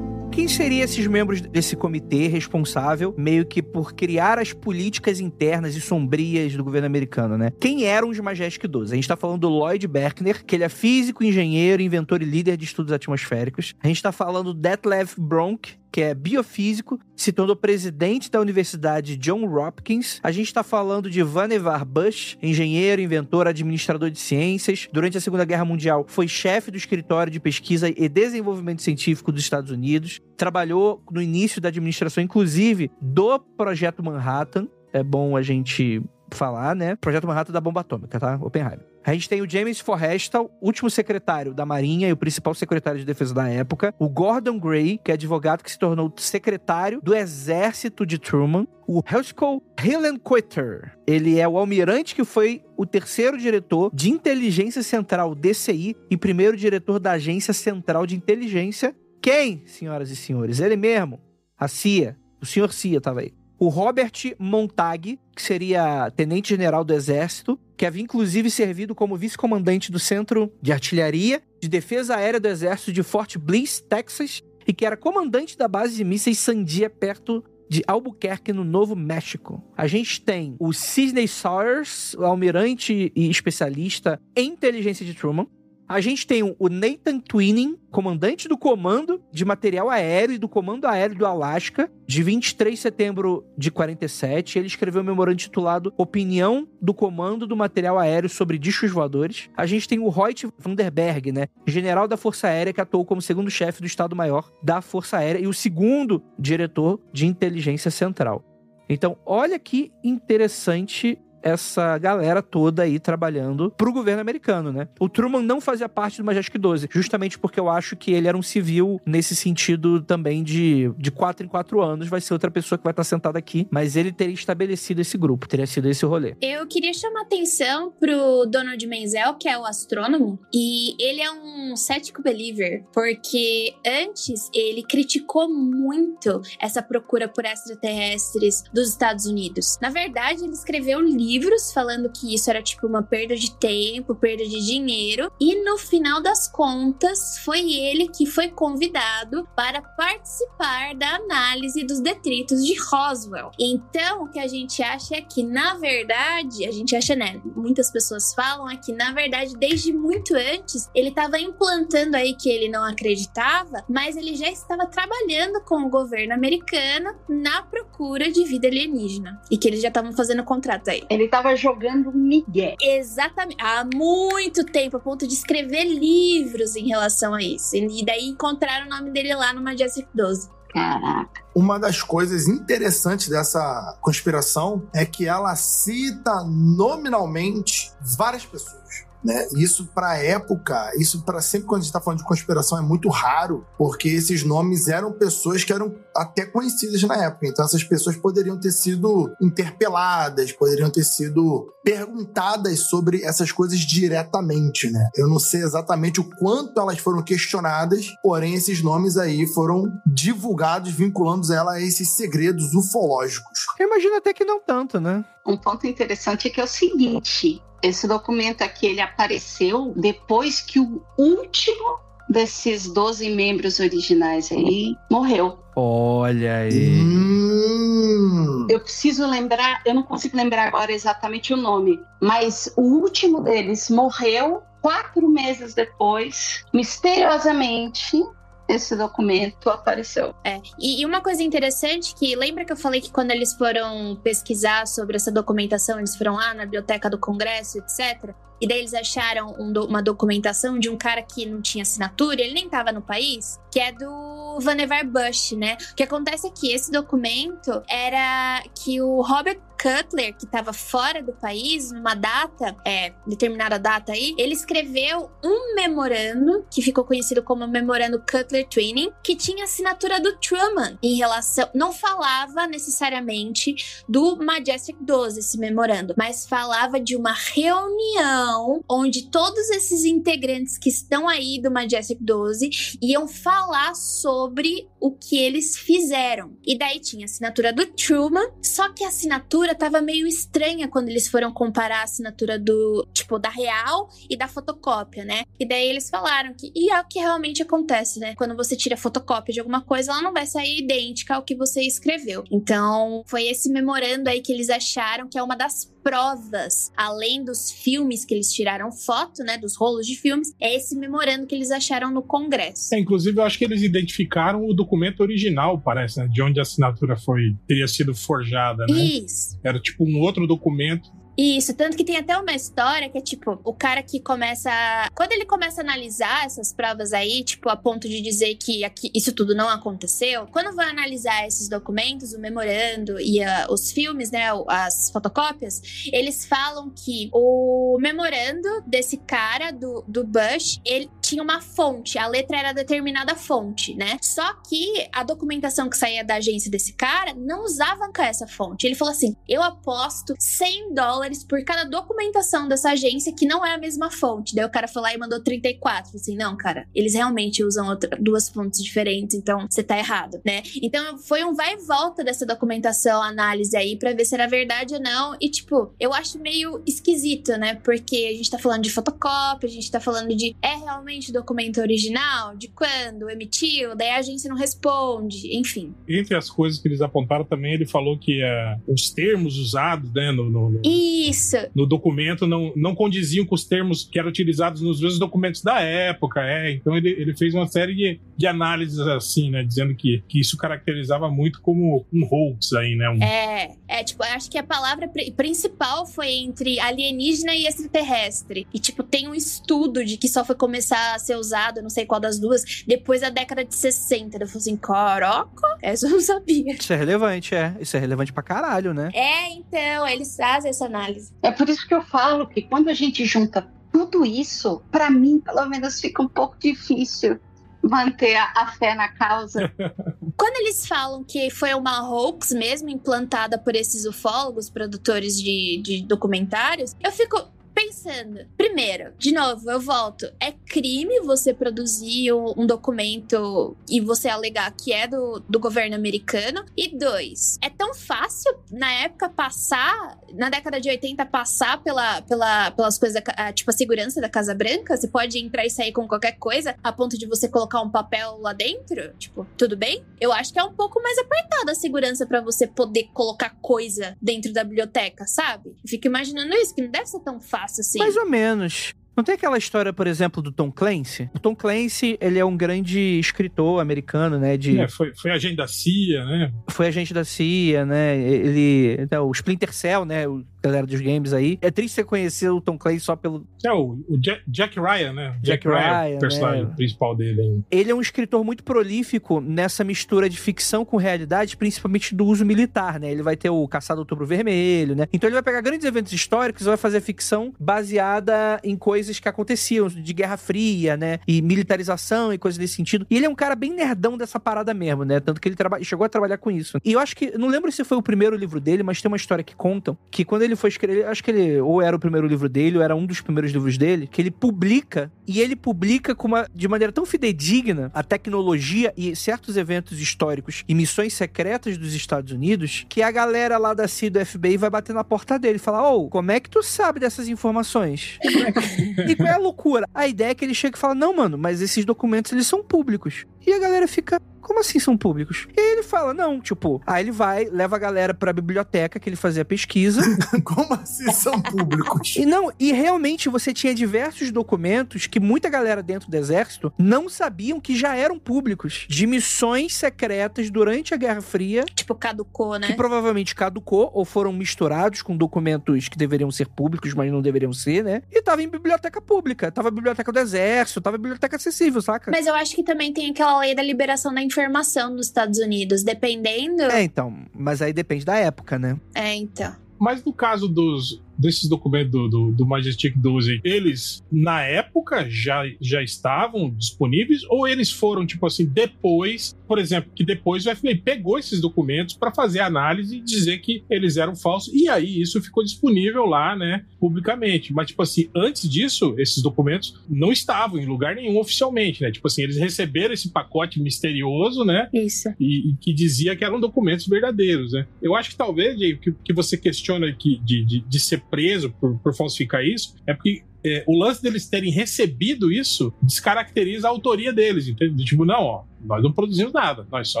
Speaker 1: Quem seriam esses membros desse comitê responsável meio que por criar as políticas internas e sombrias do governo americano, né? Quem eram os Majestic 12? A gente tá falando do Lloyd Berkner, que ele é físico, engenheiro, inventor e líder de estudos atmosféricos. A gente tá falando do Detlef Bronk, que é biofísico, se tornou presidente da Universidade John Hopkins. A gente está falando de Vannevar Bush, engenheiro, inventor, administrador de ciências. Durante a Segunda Guerra Mundial, foi chefe do escritório de pesquisa e desenvolvimento científico dos Estados Unidos. Trabalhou no início da administração, inclusive, do Projeto Manhattan. É bom a gente falar, né? Projeto Manhattan da bomba atômica, tá? Oppenheimer. A gente tem o James Forrestal, último secretário da Marinha e o principal secretário de defesa da época. O Gordon Gray, que é advogado que se tornou secretário do exército de Truman. O Helsko Hillenkoetter, ele é o almirante que foi o terceiro diretor de inteligência central DCI e primeiro diretor da Agência Central de Inteligência. Quem, senhoras e senhores? Ele mesmo, a CIA. O senhor CIA estava aí o Robert Montag, que seria tenente-general do Exército, que havia inclusive servido como vice-comandante do Centro de Artilharia de Defesa Aérea do Exército de Fort Bliss, Texas, e que era comandante da base de mísseis Sandia, perto de Albuquerque, no Novo México. A gente tem o Sidney Sawyers, o almirante e especialista em inteligência de Truman. A gente tem o Nathan Twinning, comandante do Comando de Material Aéreo e do Comando Aéreo do Alasca, de 23 de setembro de 47. Ele escreveu um memorando titulado Opinião do Comando do Material Aéreo sobre Discos Voadores. A gente tem o Reut Vanderberg, né? General da Força Aérea, que atuou como segundo chefe do Estado-Maior da Força Aérea e o segundo diretor de inteligência central. Então, olha que interessante essa galera toda aí trabalhando pro governo americano, né? O Truman não fazia parte do Majestic 12, justamente porque eu acho que ele era um civil nesse sentido também de, de quatro em quatro anos, vai ser outra pessoa que vai estar sentada aqui, mas ele teria estabelecido esse grupo, teria sido esse rolê.
Speaker 3: Eu queria chamar atenção pro Donald Menzel, que é o astrônomo, e ele é um cético believer, porque antes ele criticou muito essa procura por extraterrestres dos Estados Unidos. Na verdade, ele escreveu um livro livros falando que isso era tipo uma perda de tempo, perda de dinheiro, e no final das contas foi ele que foi convidado para participar da análise dos detritos de Roswell. Então, o que a gente acha é que na verdade, a gente acha, né, muitas pessoas falam é que na verdade desde muito antes ele estava implantando aí que ele não acreditava, mas ele já estava trabalhando com o governo americano na procura de vida alienígena e que eles já estavam fazendo contrato aí.
Speaker 4: Ele estava jogando migué.
Speaker 3: Exatamente. Há muito tempo, a ponto de escrever livros em relação a isso. E daí encontraram o nome dele lá no Majestic 12.
Speaker 4: Caraca.
Speaker 2: Uma das coisas interessantes dessa conspiração é que ela cita nominalmente várias pessoas. Né? Isso para época, isso para sempre quando a gente está falando de conspiração é muito raro, porque esses nomes eram pessoas que eram até conhecidas na época. Então essas pessoas poderiam ter sido interpeladas, poderiam ter sido perguntadas sobre essas coisas diretamente, né? Eu não sei exatamente o quanto elas foram questionadas, porém esses nomes aí foram divulgados vinculando ela a esses segredos ufológicos.
Speaker 1: Eu imagino até que não tanto, né?
Speaker 4: Um ponto interessante é que é o seguinte: esse documento aqui ele apareceu depois que o último desses 12 membros originais aí morreu.
Speaker 1: Olha aí.
Speaker 2: Hum.
Speaker 4: Eu preciso lembrar, eu não consigo lembrar agora exatamente o nome, mas o último deles morreu quatro meses depois, misteriosamente. Esse documento apareceu.
Speaker 3: É. E, e uma coisa interessante que lembra que eu falei que quando eles foram pesquisar sobre essa documentação, eles foram lá na biblioteca do Congresso, etc. E daí eles acharam um do- uma documentação de um cara que não tinha assinatura, ele nem tava no país, que é do Vannevar Bush, né? O que acontece é que esse documento era que o Robert Cutler, que estava fora do país, numa data, é, determinada data aí, ele escreveu um memorando, que ficou conhecido como Memorando Cutler Twinning, que tinha assinatura do Truman em relação. Não falava necessariamente do Majestic 12, esse memorando, mas falava de uma reunião onde todos esses integrantes que estão aí do Majestic 12 iam falar sobre o que eles fizeram. E daí tinha a assinatura do Truman, só que a assinatura tava meio estranha quando eles foram comparar a assinatura do, tipo, da real e da fotocópia, né? E daí eles falaram que, e é o que realmente acontece, né? Quando você tira fotocópia de alguma coisa, ela não vai sair idêntica ao que você escreveu. Então, foi esse memorando aí que eles acharam que é uma das provas, além dos filmes que eles tiraram foto, né, dos rolos de filmes, é esse memorando que eles acharam no Congresso.
Speaker 5: É, inclusive, eu acho que eles identificaram o documento original, parece, né? De onde a assinatura foi teria sido forjada, né?
Speaker 3: Isso.
Speaker 5: Era tipo um outro documento.
Speaker 3: Isso, tanto que tem até uma história que é tipo, o cara que começa. Quando ele começa a analisar essas provas aí, tipo, a ponto de dizer que aqui, isso tudo não aconteceu, quando vai analisar esses documentos, o memorando e a- os filmes, né, as fotocópias, eles falam que o memorando desse cara, do, do Bush, ele tinha uma fonte, a letra era determinada fonte, né? Só que a documentação que saía da agência desse cara não usava essa fonte. Ele falou assim: eu aposto 100 dólares por cada documentação dessa agência que não é a mesma fonte. Daí o cara foi lá e mandou 34. Falei Assim, não, cara, eles realmente usam outra- duas fontes diferentes, então você tá errado, né? Então foi um vai e volta dessa documentação, análise aí, pra ver se era verdade ou não. E, tipo, eu acho meio esquisito, né? Porque a gente tá falando de fotocópia, a gente tá falando de é realmente documento original? De quando? Emitiu? Daí a agência não responde, enfim.
Speaker 5: Entre as coisas que eles apontaram também, ele falou que eh, os termos usados né, no, no- no-
Speaker 3: Isso!
Speaker 5: no documento não, não condiziam com os termos que eram utilizados nos mesmos documentos da época. É. Então ele, ele fez uma série de, de análises assim, né? Dizendo que, que isso caracterizava muito como um hoax aí, né? Um,
Speaker 3: É, é, tipo, eu acho que a palavra pri- principal foi entre alienígena e extraterrestre. E, tipo, tem um estudo de que só foi começar a ser usado, não sei qual das duas, depois da década de 60. Eu falei assim, caraca, essa eu não sabia.
Speaker 1: Isso é relevante, é. Isso é relevante pra caralho, né?
Speaker 3: É, então, eles fazem essa análise.
Speaker 4: É por isso que eu falo que quando a gente junta tudo isso, pra mim, pelo menos, fica um pouco difícil manter a, a fé na causa. *laughs*
Speaker 3: Quando eles falam que foi uma hoax mesmo implantada por esses ufólogos, produtores de, de documentários, eu fico pensando. Primeiro, de novo, eu volto. É crime você produzir um, um documento e você alegar que é do, do governo americano. E dois, é tão fácil na época passar, na década de 80, passar pela, pela, pelas coisas, ah, tipo a segurança da Casa Branca. Você pode entrar e sair com qualquer coisa a ponto de você colocar um papel lá dentro. Tipo, tudo bem? Eu acho que é um pouco mais apertada a segurança pra você poder colocar coisa dentro da biblioteca, sabe? Fico imaginando isso, que não deve ser tão fácil assim.
Speaker 1: Mais ou menos. Não tem aquela história, por exemplo, do Tom Clancy? O Tom Clancy, ele é um grande escritor americano, né? De,
Speaker 5: é, foi, foi agente da CIA, né?
Speaker 1: Foi agente da CIA, né? Ele. né, o Splinter Cell, né? O galera dos games aí. É triste você conhecer o Tom Clancy só pelo.
Speaker 5: É o, o Jack, Jack Ryan, né?
Speaker 1: Jack Ryan,
Speaker 5: o personagem
Speaker 1: né?
Speaker 5: principal dele. hein?
Speaker 1: Ele é um escritor muito prolífico nessa mistura de ficção com realidade, principalmente do uso militar, né? Ele vai ter o Caçado Outubro Vermelho, né? Então ele vai pegar grandes eventos históricos e vai fazer ficção baseada em coisas que aconteciam, de Guerra Fria, né? E militarização e coisas desse sentido. E ele é um cara bem nerdão dessa parada mesmo, né? Tanto que ele chegou a trabalhar com isso. E eu acho que, não lembro se foi o primeiro livro dele, mas tem uma história que contam que quando ele foi escrever, acho que ele ou era o primeiro livro dele, ou era um dos primeiros livros dele, que ele publica, e ele publica com uma, de maneira tão fidedigna a tecnologia e certos eventos históricos e missões secretas dos Estados Unidos, que a galera lá da CIA do FBI vai bater na porta dele e falar: Ô, como é que tu sabe dessas informações? *laughs* e qual é a loucura? A ideia é que ele chega e fala: Não, mano, mas esses documentos eles são públicos. E a galera fica, como assim são públicos? E aí ele fala, não, tipo, aí ele vai, leva a galera pra biblioteca que ele fazia pesquisa. *laughs*
Speaker 2: Como assim são públicos?
Speaker 1: e não, e realmente você tinha diversos documentos que muita galera dentro do exército não sabiam que já eram públicos. De missões secretas durante a Guerra Fria,
Speaker 3: Tipo, caducou, né?
Speaker 1: que provavelmente caducou ou foram misturados com documentos que deveriam ser públicos, mas não deveriam ser, né? E tava em biblioteca pública, tava biblioteca do exército, tava biblioteca acessível, saca?
Speaker 3: Mas eu acho que também tem aquela lei da liberação da informação nos Estados Unidos. Dependendo.
Speaker 1: É, então, mas aí depende da época, né?
Speaker 3: É, então.
Speaker 5: Mas no caso dos, desses documentos do, do, do Majestic 12, eles na época já, já estavam disponíveis ou eles foram, tipo assim, depois, por exemplo, que depois o FBI pegou esses documentos para fazer análise e dizer que eles eram falsos e aí isso ficou disponível lá, né, publicamente. Mas, tipo assim, antes disso, esses documentos não estavam em lugar nenhum oficialmente, né? Tipo assim, eles receberam esse pacote misterioso, né?
Speaker 3: Isso.
Speaker 5: e, e que dizia que eram documentos verdadeiros, né? Eu acho que talvez, Jay, que, que você questiona aqui de, de, de ser preso por, por falsificar isso, é porque é, o lance deles terem recebido isso descaracteriza a autoria deles, entende? Tipo, não, ó, nós não produzimos nada, nós só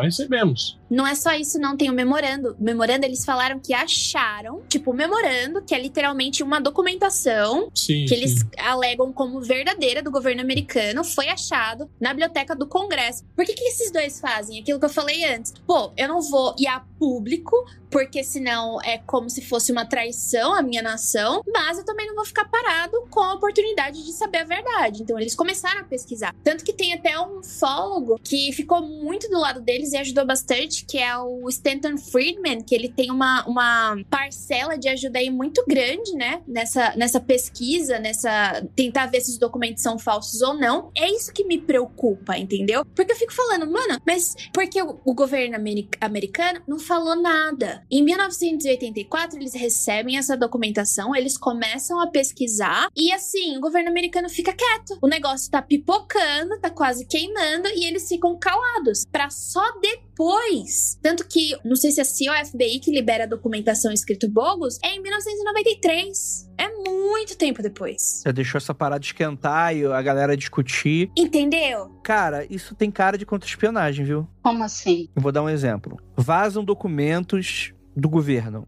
Speaker 5: recebemos.
Speaker 3: Não é só isso, não. Tem o memorando. O memorando, eles falaram que acharam, tipo, memorando, que é literalmente uma documentação
Speaker 5: Sim,
Speaker 3: que eles
Speaker 5: sim.
Speaker 3: alegam como verdadeira do governo americano, foi achado na biblioteca do Congresso. Por que, que esses dois fazem? Aquilo que eu falei antes. Pô, eu não vou ir a público, porque senão é como se fosse uma traição à minha nação, mas eu também não vou ficar parado com a oportunidade de saber a verdade. Então eles começaram a pesquisar. Tanto que tem até um ufólogo que ficou muito do lado deles e ajudou bastante, que é o Stanton Friedman, que ele tem uma, uma parcela de ajuda aí muito grande, né? Nessa, nessa pesquisa, nessa. tentar ver se os documentos são falsos ou não. É isso que me preocupa, entendeu? Porque eu fico falando, mano, mas porque o, o governo ameri- americano não falou nada? Em 1984, eles recebem essa documentação, eles começam a pesquisar e assim, o governo americano fica quieto. O negócio tá pipocando, tá quase queimando e eles ficam calados. Pra só depois. Tanto que, não sei se é a CIA ou a FBI que libera a documentação escrito bogus, é em 1993. É muito tempo depois.
Speaker 1: Já deixou essa parada esquentar e a galera discutir.
Speaker 3: Entendeu?
Speaker 1: Cara, isso tem cara de contra-espionagem, viu?
Speaker 4: Como assim?
Speaker 1: Eu vou dar um exemplo. Vazam documentos do governo.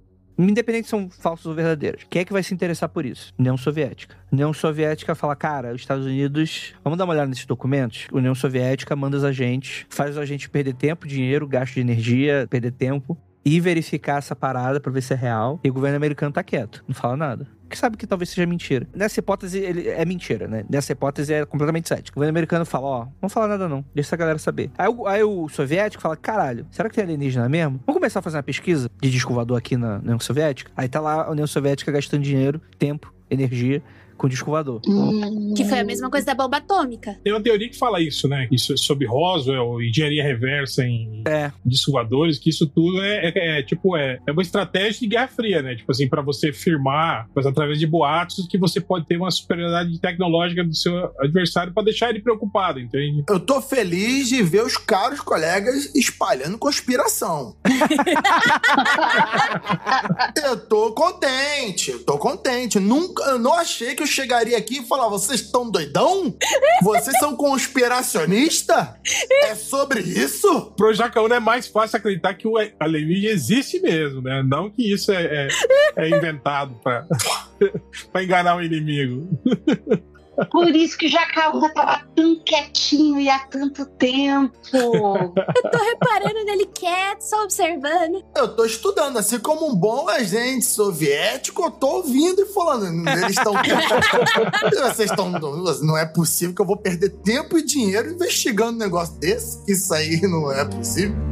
Speaker 1: Independente se são falsos ou verdadeiros. Quem é que vai se interessar por isso? União Soviética. União Soviética fala, cara, os Estados Unidos. Vamos dar uma olhada nesses documentos? União Soviética manda os agentes, faz os agentes perder tempo, dinheiro, gasto de energia, perder tempo. E verificar essa parada pra ver se é real. E o governo americano tá quieto, não fala nada. Porque sabe que talvez seja mentira. Nessa hipótese, ele é mentira, né? Nessa hipótese é completamente cético. O governo americano fala, ó, não fala nada não, deixa essa galera saber. Aí, o- aí o soviético fala, caralho, será que tem alienígena mesmo? Vamos começar a fazer uma pesquisa de disco aqui na União Soviética? Aí tá lá a União Soviética gastando dinheiro, tempo, energia com disco voador.
Speaker 3: Que foi a mesma coisa da bomba atômica.
Speaker 5: Tem uma teoria que fala isso, né? Isso é sobre Roswell, engenharia reversa em
Speaker 1: É,
Speaker 5: dissuadores, que isso tudo é, é- é, tipo é, é uma estratégia de Guerra Fria, né? Tipo assim, para você firmar, mas através de boatos, que você pode ter uma superioridade tecnológica do seu adversário para deixar ele preocupado, entende?
Speaker 2: Eu tô feliz de ver os caros colegas espalhando conspiração. *laughs* eu tô contente, eu tô contente. Nunca, eu não achei que eu chegaria aqui e falar: vocês estão doidão? Vocês são conspiracionista? É sobre isso?
Speaker 5: Pro Jacaúna é mais fácil acreditar que o alienígena existe mesmo, né? Não que isso é, é, é inventado para *laughs* enganar o inimigo.
Speaker 4: Por isso que o Jacaúna tava tão quietinho e há tanto tempo.
Speaker 3: Eu tô reparando nele quieto, só observando.
Speaker 2: Eu tô estudando, assim como um bom agente soviético, eu tô ouvindo e falando. Eles estão. *laughs* Vocês estão. Não é possível que eu vou perder tempo e dinheiro investigando um negócio desse. Isso aí não é possível.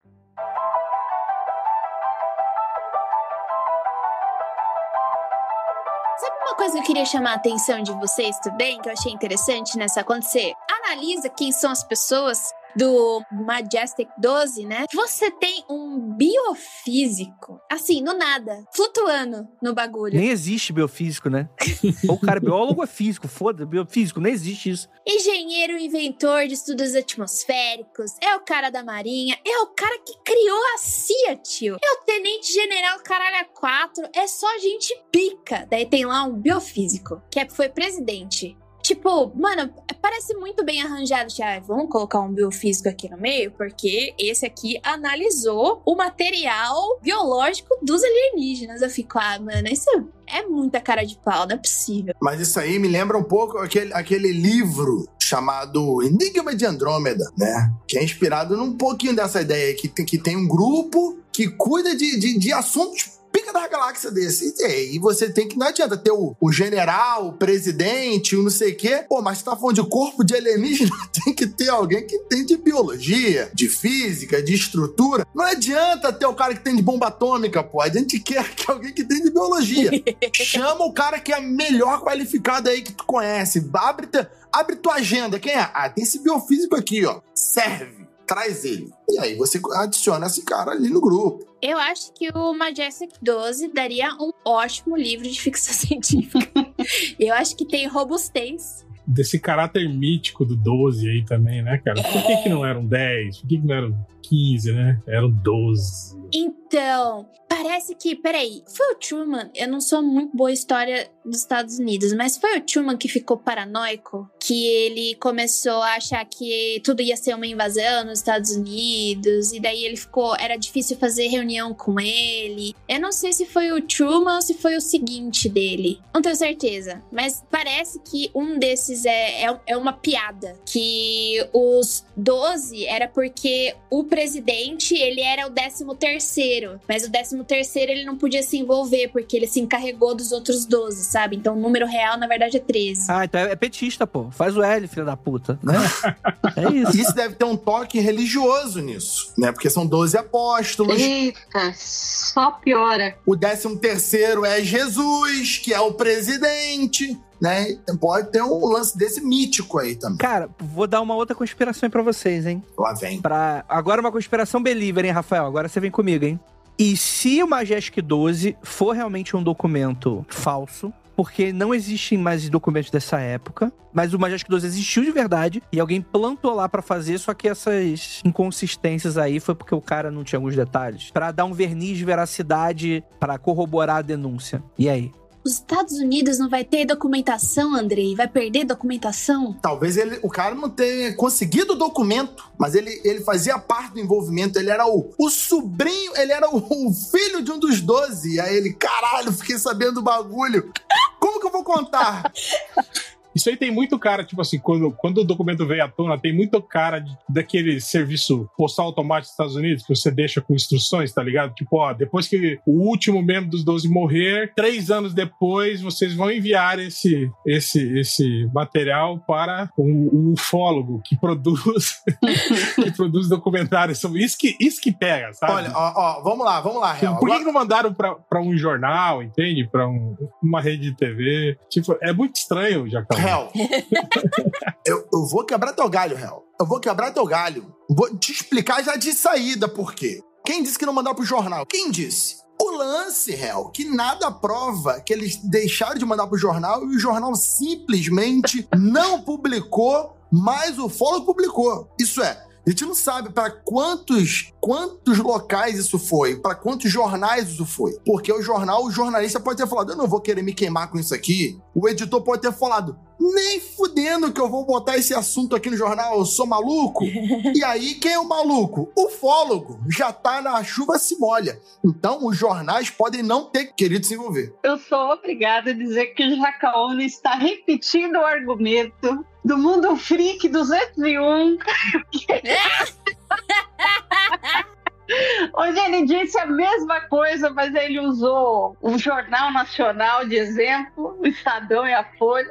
Speaker 3: Coisa eu queria chamar a atenção de vocês também, que eu achei interessante nessa acontecer. Analisa quem são as pessoas do Majestic 12, né? Você tem um biofísico, assim, no nada, flutuando no bagulho.
Speaker 1: Nem existe biofísico, né? Ou o cara é biólogo é físico, foda, biofísico, nem existe isso.
Speaker 3: Engenheiro inventor de estudos atmosféricos, é o cara da marinha, é o cara que criou a CIA, tio. É o tenente general caralho a 4, é só gente pica. Daí tem lá um biofísico, que é- foi presidente. Tipo, mano, parece muito bem arranjado. Tipo, ah, vamos colocar um biofísico aqui no meio, porque esse aqui analisou o material biológico dos alienígenas. Eu fico, ah, mano, isso é muita cara de pau, não é possível.
Speaker 2: Mas isso aí me lembra um pouco aquele, aquele livro chamado Enigma de Andrômeda, né? Que é inspirado num pouquinho dessa ideia que tem, que tem um grupo que cuida de, de, de assuntos pica da galáxia desse. E, aí você tem que, não adianta ter o, o general, o presidente, o não sei o quê. Pô, mas você tá falando de corpo de alienígena, *laughs* tem que ter alguém que tem de biologia, de física, de estrutura. Não adianta ter o cara que tem de bomba atômica, pô. A gente quer que alguém que tem de biologia. *laughs* Chama o cara que é melhor qualificado aí que tu conhece. Abre, te- abre tua agenda. Quem é? Ah, tem esse biofísico aqui, ó. Serve. Traz ele. E aí você adiciona esse cara ali no grupo.
Speaker 3: Eu acho que o Majestic 12 daria um ótimo livro de ficção *laughs* científica. Eu acho que tem robustez.
Speaker 5: Desse caráter mítico do 12 aí também, né, cara? Por que, que não eram 10? Por que, que não eram 15, né? Eram 12.
Speaker 3: Então, parece que, peraí, foi o Truman? Eu não sou muito boa história dos Estados Unidos, mas foi o Truman que ficou paranoico? Que ele começou a achar que tudo ia ser uma invasão nos Estados Unidos, e daí ele ficou. Era difícil fazer reunião com ele. Eu não sei se foi o Truman ou se foi o seguinte dele. Não tenho certeza. Mas parece que um desses é, é, é uma piada. Que os 12 era porque o presidente, ele era o 13 terceiro. Mas o 13 terceiro ele não podia se envolver, porque ele se encarregou dos outros 12, sabe? Então o número real, na verdade, é 13.
Speaker 1: Ah, então é, é petista, pô. Faz o L, filho da puta. Né? *laughs* é isso.
Speaker 2: Isso deve ter um toque religioso nisso, né? Porque são 12 apóstolos.
Speaker 4: Eita, só piora.
Speaker 2: O 13 terceiro é Jesus, que é o presidente, né? Então Pode ter um lance desse mítico aí também.
Speaker 1: Cara, vou dar uma outra conspiração aí pra vocês, hein?
Speaker 2: Lá vem.
Speaker 1: Pra... Agora uma conspiração believer, hein, Rafael? Agora você vem comigo, hein? E se o Majestic 12 for realmente um documento falso, porque não existem mais documentos dessa época, mas o Majestic 12 existiu de verdade e alguém plantou lá pra fazer, só que essas inconsistências aí foi porque o cara não tinha alguns detalhes, Pra dar um verniz de veracidade pra corroborar a denúncia. E aí?
Speaker 3: Os Estados Unidos não vai ter documentação, Andrei? Vai perder documentação?
Speaker 2: Talvez ele, o cara não tenha conseguido o documento, mas ele, ele fazia parte do envolvimento. Ele era o, o sobrinho, ele era o, *laughs* o filho de um dos 12. E aí ele, caralho, fiquei sabendo do bagulho. Como que eu vou contar? *laughs*
Speaker 5: Isso aí tem muito cara, tipo assim, quando, quando o documento veio à tona, tem muito cara de- daquele serviço postal automático dos Estados Unidos que você deixa com instruções, tá ligado? Tipo, ó, depois que o último membro dos 12 morrer, três anos depois, vocês vão enviar esse, esse, esse material para o, o ufólogo que produz, *laughs* que produz documentários sobre isso que, isso que pega, sabe?
Speaker 2: Olha, ó, ó, vamos lá, vamos lá, Real.
Speaker 5: Por que,
Speaker 2: Agora-
Speaker 5: não mandaram pra, pra um jornal, entende? Pra um- uma rede de TV? Tipo, é muito estranho, Jacão.
Speaker 2: Hel, *laughs* eu, eu vou quebrar teu galho, Hel. Eu vou quebrar teu galho. Vou te explicar já de saída por quê. Quem disse que não mandar pro jornal? Quem disse? O lance, Hel, que nada prova que eles deixaram de mandar pro jornal e o jornal simplesmente não publicou, mas o Follow publicou. Isso é, a gente não sabe para quantos quantos locais isso foi, para quantos jornais isso foi. Porque o jornal, o jornalista pode ter falado, eu não vou querer me queimar com isso aqui. O editor pode ter falado, nem fudendo que eu vou botar esse assunto aqui no jornal, eu sou maluco. *laughs* e aí, quem é o maluco? O fólogo já tá na chuva se molha. Então, os jornais podem não ter querido se envolver.
Speaker 4: Eu sou obrigada a dizer que o Jacaúna está repetindo o argumento do mundo freak 201. Onde ele disse a mesma coisa, mas ele usou o Jornal Nacional de exemplo, o Estadão e a Folha,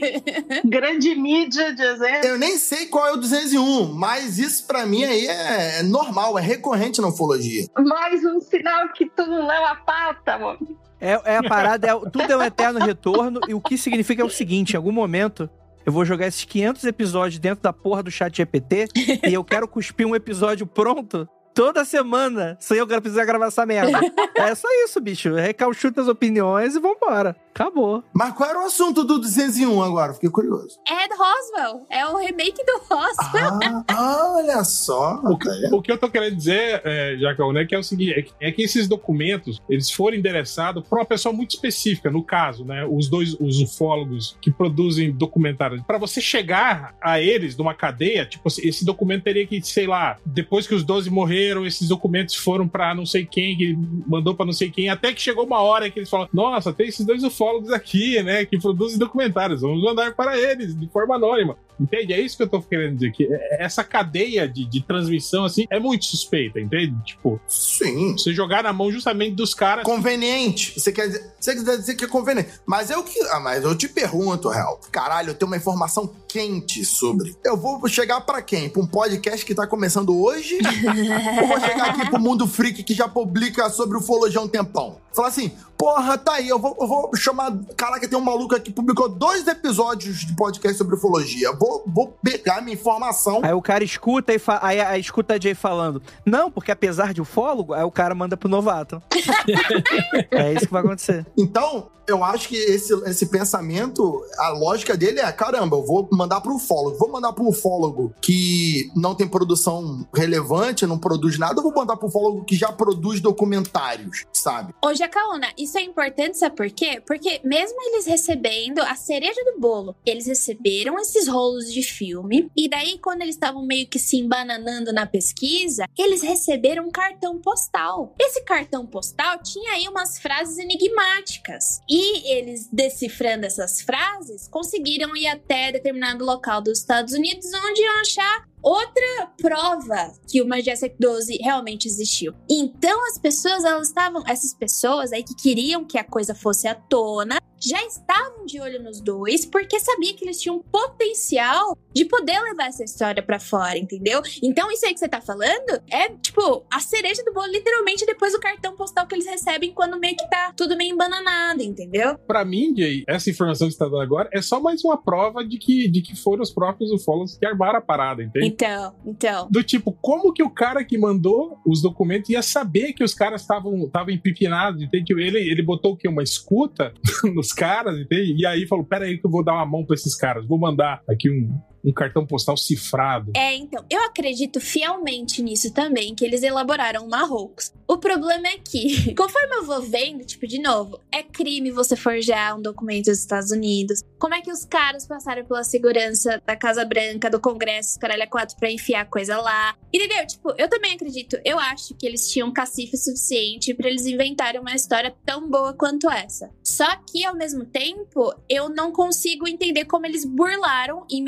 Speaker 4: *laughs* grande mídia de exemplo.
Speaker 2: Eu nem sei qual é o 201, mas isso pra mim aí é é normal, é recorrente na ufologia.
Speaker 4: Mais um sinal que tu não leva a pauta, mano.
Speaker 1: É, é a parada, é, tudo é um eterno retorno, e o que significa é o seguinte: em algum momento. Eu vou jogar esses 500 episódios dentro da porra do chat GPT e eu quero cuspir um episódio pronto toda semana sem eu precisar gravar essa merda. *laughs* é só isso, bicho. Recalchuta as opiniões e vambora. Acabou.
Speaker 2: Mas qual era o assunto do 201 agora? Fiquei curioso.
Speaker 3: É do Roswell. É o remake do Roswell.
Speaker 2: Ah, olha só.
Speaker 5: O que, o que eu tô querendo dizer, é, Jacão, né, que é o seguinte, é que, é que esses documentos, eles foram endereçados para uma pessoa muito específica, no caso, né, os dois, os ufólogos que produzem documentários. Para você chegar a eles numa cadeia, tipo, esse documento teria que, sei lá, depois que os 12 morreram, esses documentos foram para não sei quem, que mandou para não sei quem, até que chegou uma hora que eles falaram, nossa, tem esses dois ufólogos aqui, né, que produzem documentários, vamos mandar para eles, de forma anônima. Entende? É isso que eu tô querendo dizer. Que essa cadeia de, de transmissão, assim, é muito suspeita, entende? Tipo,
Speaker 2: Sim.
Speaker 5: você jogar na mão justamente dos caras.
Speaker 2: Conveniente. Você quer dizer, você quer dizer que é conveniente. Mas eu que. Ah, mas eu te pergunto, Real. Caralho, eu tenho uma informação quente sobre. Eu vou chegar pra quem? Pra um podcast que tá começando hoje? *laughs* Ou vou chegar aqui pro Mundo Freak que já publica sobre ufologia há um tempão? Falar assim, porra, tá aí, eu vou, eu vou chamar. Caraca, tem um maluco aqui que publicou dois episódios de podcast sobre ufologia. Vou, vou pegar minha informação.
Speaker 1: Aí o cara escuta e fa... aí, aí escuta a Jay falando, não, porque apesar de ufólogo, aí o cara manda pro novato. *laughs* é isso que vai acontecer.
Speaker 2: Então, eu acho que esse, esse pensamento, a lógica dele é: caramba, eu vou mandar pro ufólogo. Vou mandar pro ufólogo que não tem produção relevante, não produz nada, ou vou mandar pro ufólogo que já produz documentários, sabe?
Speaker 3: Ô, Jacaúna, isso é importante, sabe por quê? Porque mesmo eles recebendo a cereja do bolo, eles receberam esses rolos de filme, e daí, quando eles estavam meio que se embananando na pesquisa, eles receberam um cartão postal. Esse cartão postal tinha aí umas frases enigmáticas. E eles, decifrando essas frases, conseguiram ir até determinado local dos Estados Unidos, onde iam achar outra prova que o Majestic 12 realmente existiu. Então as pessoas, elas estavam, essas pessoas aí que queriam que a coisa fosse à tona, já estavam de olho nos dois, porque sabia que eles tinham potencial de poder levar essa história para fora, entendeu? Então isso aí que você tá falando é tipo a cereja do bolo, literalmente depois do cartão postal que eles recebem quando meio que tá tudo meio embananado, entendeu?
Speaker 5: Pra mim, Jay, essa informação que você tá dando agora é só mais uma prova de que, de que foram os próprios ufólogos que armaram a parada, entende?
Speaker 3: Então, então.
Speaker 5: Do tipo, como que o cara que mandou os documentos ia saber que os caras estavam empipinados, entende? Ele, ele botou o quê? Uma escuta *laughs* nos caras, entende? E aí falou: pera aí que eu vou dar uma mão pra esses caras, vou mandar aqui um, um cartão postal cifrado.
Speaker 3: É, então, eu acredito fielmente nisso também, que eles elaboraram hoax. O problema é que, *laughs* conforme eu vou vendo, tipo, de novo, é crime você forjar um documento dos Estados Unidos. Como é que os caras passaram pela segurança da Casa Branca, do Congresso, caralho, a quatro pra enfiar coisa lá? Entendeu? Tipo, eu também acredito, eu acho que eles tinham cacife suficiente para eles inventarem uma história tão boa quanto essa. Só que, ao mesmo tempo, eu não consigo entender como eles burlaram em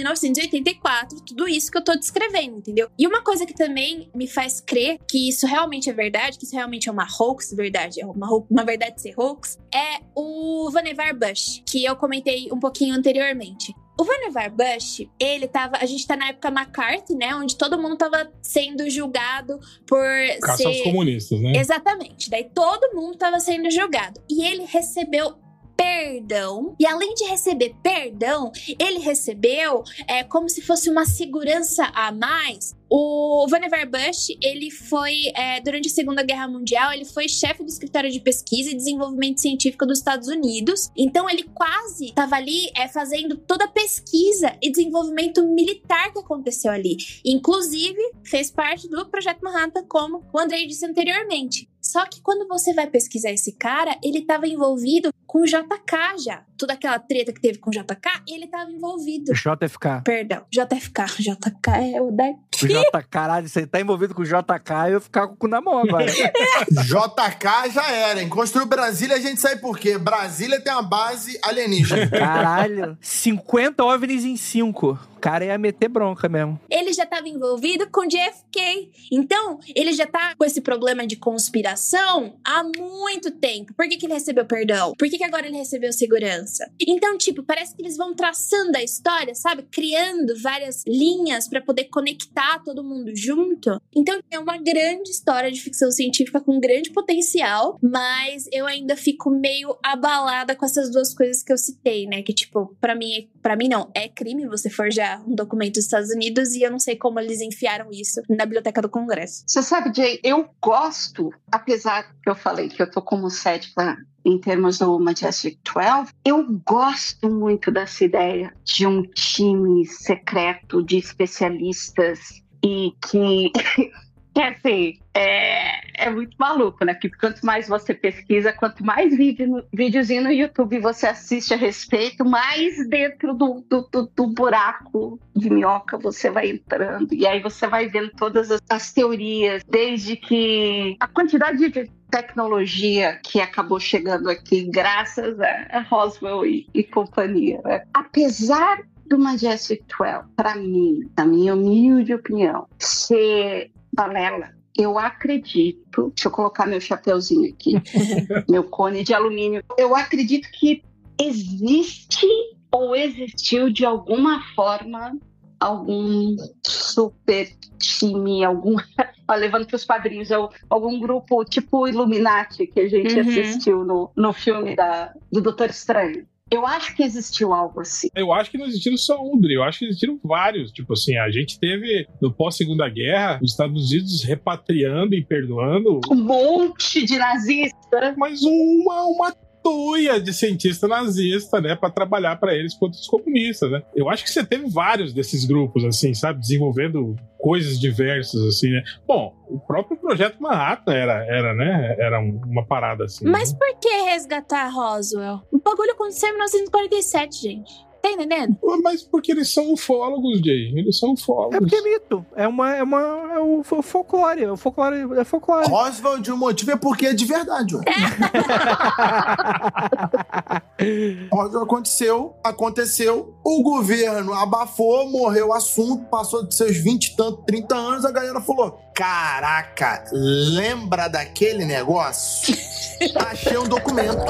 Speaker 3: 1984 tudo isso que eu tô descrevendo, entendeu? E uma coisa que também me faz crer que isso realmente é verdade, que isso realmente é uma hoax, verdade, é uma, uma verdade ser hoax, é o Vannevar Bush, que eu comentei um pouquinho anteriormente. O Vannevar Bush, ele tava. A gente tá na época McCarthy, né? Onde todo mundo tava sendo julgado por
Speaker 5: Caça
Speaker 3: ser.
Speaker 5: aos comunistas, né?
Speaker 3: Exatamente. Daí todo mundo tava sendo julgado. E ele recebeu perdão. E além de receber perdão, ele recebeu é, como se fosse uma segurança a mais. O Vannevar Bush, ele foi, é, durante a Segunda Guerra Mundial, ele foi chefe do escritório de pesquisa e desenvolvimento científico dos Estados Unidos. Então, ele quase estava ali é, fazendo toda a pesquisa e desenvolvimento militar que aconteceu ali. Inclusive, fez parte do Projeto Manhattan, como o Andrei disse anteriormente. Só que quando você vai pesquisar esse cara, ele estava envolvido com o JK já. Toda aquela treta que teve com o JK, ele estava envolvido.
Speaker 1: JFK.
Speaker 3: Perdão, JFK. JK é o da.
Speaker 1: O J... Caralho, você tá envolvido com o JK eu ficar com o cu na mão agora. *laughs*
Speaker 2: JK já era, hein? Construiu Brasília, a gente sabe por quê. Brasília tem uma base alienígena.
Speaker 1: Caralho. 50 OVNIs em 5. Cara ia meter bronca mesmo.
Speaker 3: Ele já estava envolvido com JFK. Então, ele já tá com esse problema de conspiração há muito tempo. Por que, que ele recebeu perdão? Por que, que agora ele recebeu segurança? Então, tipo, parece que eles vão traçando a história, sabe? Criando várias linhas para poder conectar todo mundo junto. Então, é uma grande história de ficção científica com grande potencial, mas eu ainda fico meio abalada com essas duas coisas que eu citei, né? Que, tipo, para mim, para mim não, é crime você forjar um documento dos Estados Unidos e eu não sei como eles enfiaram isso na biblioteca do Congresso.
Speaker 4: Você sabe, Jay, eu gosto, apesar que eu falei que eu tô como cética em termos do Majestic 12, eu gosto muito dessa ideia de um time secreto de especialistas e que, que assim, é, é muito maluco, né? Porque quanto mais você pesquisa, quanto mais vídeo, videozinho no YouTube você assiste a respeito, mais dentro do, do, do, do buraco de minhoca você vai entrando. E aí você vai vendo todas as, as teorias, desde que a quantidade de tecnologia que acabou chegando aqui graças a, Roswell e, e companhia. Né? Apesar do Majestic 12, para mim, na minha humilde opinião, ser balela. Eu acredito, deixa eu colocar meu chapeuzinho aqui, *laughs* meu cone de alumínio. Eu acredito que existe ou existiu de alguma forma algum super time, algum. *laughs* levando para os padrinhos, algum grupo tipo Illuminati que a gente uhum. assistiu no, no filme da, do Doutor Estranho. Eu acho que existiu algo assim.
Speaker 5: Eu acho que não existiram só um, Dri. Eu acho que existiram vários. Tipo assim, a gente teve, no pós-segunda guerra, os Estados Unidos repatriando e perdoando.
Speaker 4: Um monte de nazistas.
Speaker 5: Mas uma, uma tuia de cientista nazista, né, para trabalhar para eles contra os comunistas, né? Eu acho que você teve vários desses grupos, assim, sabe, desenvolvendo coisas diversas, assim, né? Bom, o próprio projeto Manhattan era, era né, era uma parada assim.
Speaker 3: Mas
Speaker 5: né?
Speaker 3: por que resgatar Roswell? O bagulho aconteceu em 1947, gente. Tá entendendo?
Speaker 5: Mas porque eles são ufólogos, Jay. Eles são ufólogos.
Speaker 1: É porque é mito. É uma. É uma. É o folclore. É o folclore. É folclore.
Speaker 2: Roswell de um motivo é porque é de verdade, ué. *laughs* Roswell aconteceu, aconteceu, o governo abafou, morreu o assunto, passou de seus 20 e tanto, 30 anos, a galera falou: Caraca, lembra daquele negócio? *laughs* Achei um documento.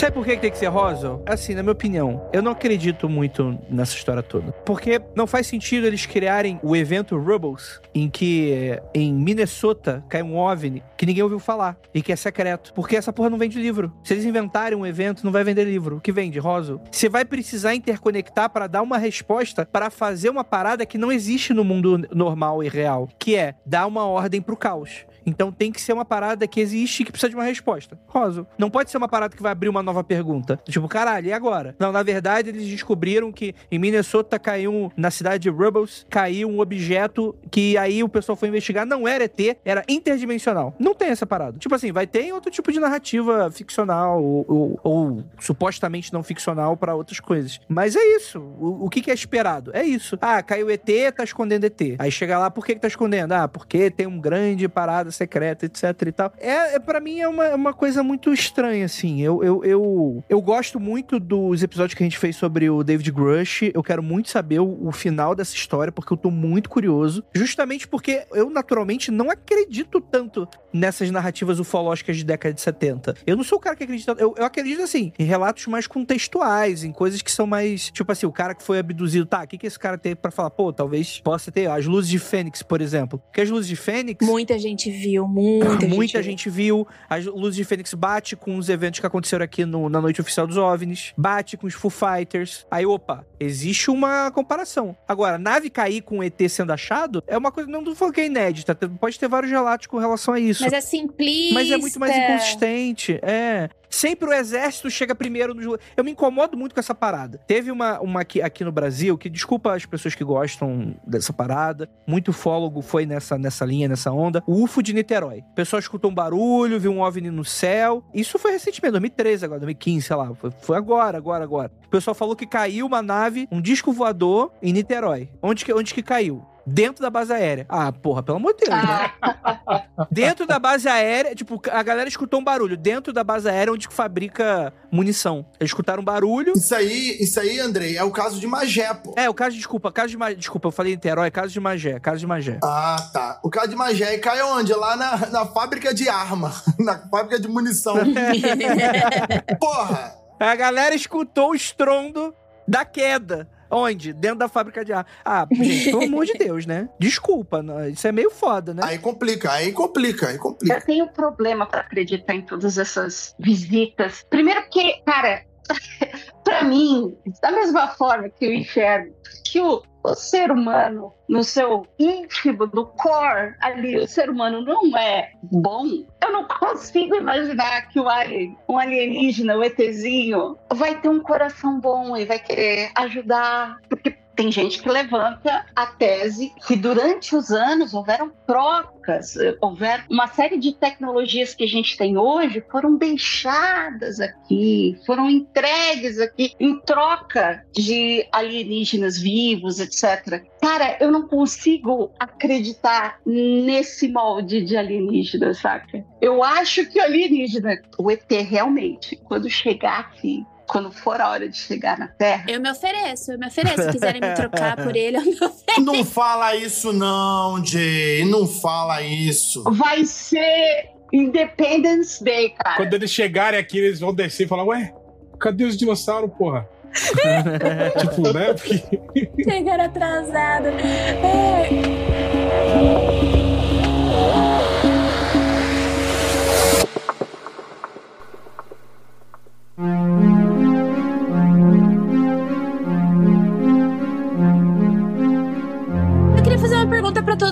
Speaker 1: Sabe por que tem que ser rosa? Assim, na minha opinião, eu não acredito muito nessa história toda. Porque não faz sentido eles criarem o evento Rubbles, em que em Minnesota cai um OVNI que ninguém ouviu falar e que é secreto. Porque essa porra não vende livro. Se eles inventarem um evento, não vai vender livro. O que vende? Rosa. Você vai precisar interconectar para dar uma resposta para fazer uma parada que não existe no mundo normal e real, que é dar uma ordem pro caos. Então tem que ser uma parada que existe e que precisa de uma resposta. Rosa. Não pode ser uma parada que vai abrir uma nova pergunta. Tipo, caralho, e agora? Não, na verdade, eles descobriram que em Minnesota caiu, na cidade de Rubbles, caiu um objeto que aí o pessoal foi investigar. Não era ET, era interdimensional. Não tem essa parada. Tipo assim, vai ter outro tipo de narrativa ficcional ou, ou, ou supostamente não ficcional para outras coisas. Mas é isso. O, o que, que, é esperado? É isso. Ah, caiu ET, tá escondendo ET. Aí chega lá, por que, que tá escondendo? Ah, porque tem um grande parada secreta, etc e tal. É, é para mim é uma, é uma coisa muito estranha, assim. Eu, eu, eu, eu gosto muito dos episódios que a gente fez sobre o David Grush. Eu quero muito saber o, o final dessa história, porque eu tô muito curioso. Justamente porque eu, naturalmente, não acredito tanto nessas narrativas ufológicas de década de 70. Eu não sou o cara que acredita. Eu, eu acredito, assim, em relatos mais contextuais, em coisas que são mais. Tipo assim, o cara que foi abduzido, tá? O que, que esse cara tem para falar? Pô, talvez possa ter as luzes de Fênix, por exemplo. Porque as luzes de Fênix.
Speaker 3: Muita gente viu, muita,
Speaker 1: muita
Speaker 3: gente,
Speaker 1: gente viu. As luzes de Fênix bate com os eventos que aconteceram aqui no, na noite oficial dos OVNIs, bate com os Foo Fighters. Aí, opa, existe uma comparação. Agora, nave cair com o ET sendo achado é uma coisa, não tô falando que é inédita, pode ter vários relatos com relação a isso.
Speaker 3: Mas é simplista.
Speaker 1: Mas é muito mais inconsistente, é. Sempre o exército chega primeiro no Eu me incomodo muito com essa parada. Teve uma, uma aqui, aqui no Brasil, que desculpa as pessoas que gostam dessa parada, muito fólogo foi nessa, nessa linha, nessa onda. O UFO de Niterói. O pessoal escutou um barulho, viu um OVNI no céu. Isso foi recentemente, 2013 agora, 2015, sei lá. Foi, foi agora, agora, agora. O pessoal falou que caiu uma nave, um disco voador em Niterói. Onde que, onde que caiu? Dentro da base aérea. Ah, porra, pelo amor de Deus, né? *laughs* Dentro da base aérea, tipo, a galera escutou um barulho. Dentro da base aérea onde fabrica munição. Eles escutaram um barulho.
Speaker 2: Isso aí, isso aí, Andrei, é o caso de Magé, pô.
Speaker 1: É, o caso, desculpa, caso de Magé. Desculpa, eu falei Niterói, é caso de Magé, caso de Magé.
Speaker 2: Ah, tá. O caso de Magé cai onde? Lá na, na fábrica de arma. *laughs* Na fábrica de munição. *laughs* Porra!
Speaker 1: A galera escutou o estrondo da queda. Onde? Dentro da fábrica de ar. Ah, gente, pelo amor de Deus, né? Desculpa, isso é meio foda, né?
Speaker 2: Aí complica, aí complica, aí complica.
Speaker 4: Eu tenho problema para acreditar em todas essas visitas. Primeiro porque, cara, *laughs* para mim, da mesma forma que eu enxergo que o, o ser humano, no seu íntimo, do core ali, o ser humano não é bom, eu não consigo imaginar que o alien, um alienígena, o ETzinho, vai ter um coração bom e vai querer ajudar. Porque tem gente que levanta a tese que durante os anos houveram trocas, houver uma série de tecnologias que a gente tem hoje foram deixadas aqui, foram entregues aqui em troca de alienígenas vivos, etc. Cara, eu não consigo acreditar nesse molde de alienígena, saca? Eu acho que o alienígena, o ET realmente, quando chegar aqui, quando for a hora de chegar na Terra,
Speaker 3: Eu me ofereço, eu me ofereço. Se quiserem me trocar por ele, eu me ofereço.
Speaker 2: Não fala isso não, Jay. Não fala isso.
Speaker 4: vai ser Independence Day, cara.
Speaker 5: Quando eles chegarem aqui, eles vão descer e falar, ué, cadê os dinossauros, porra? *laughs* tipo, né? Porque
Speaker 3: Chegaram atrasado. É.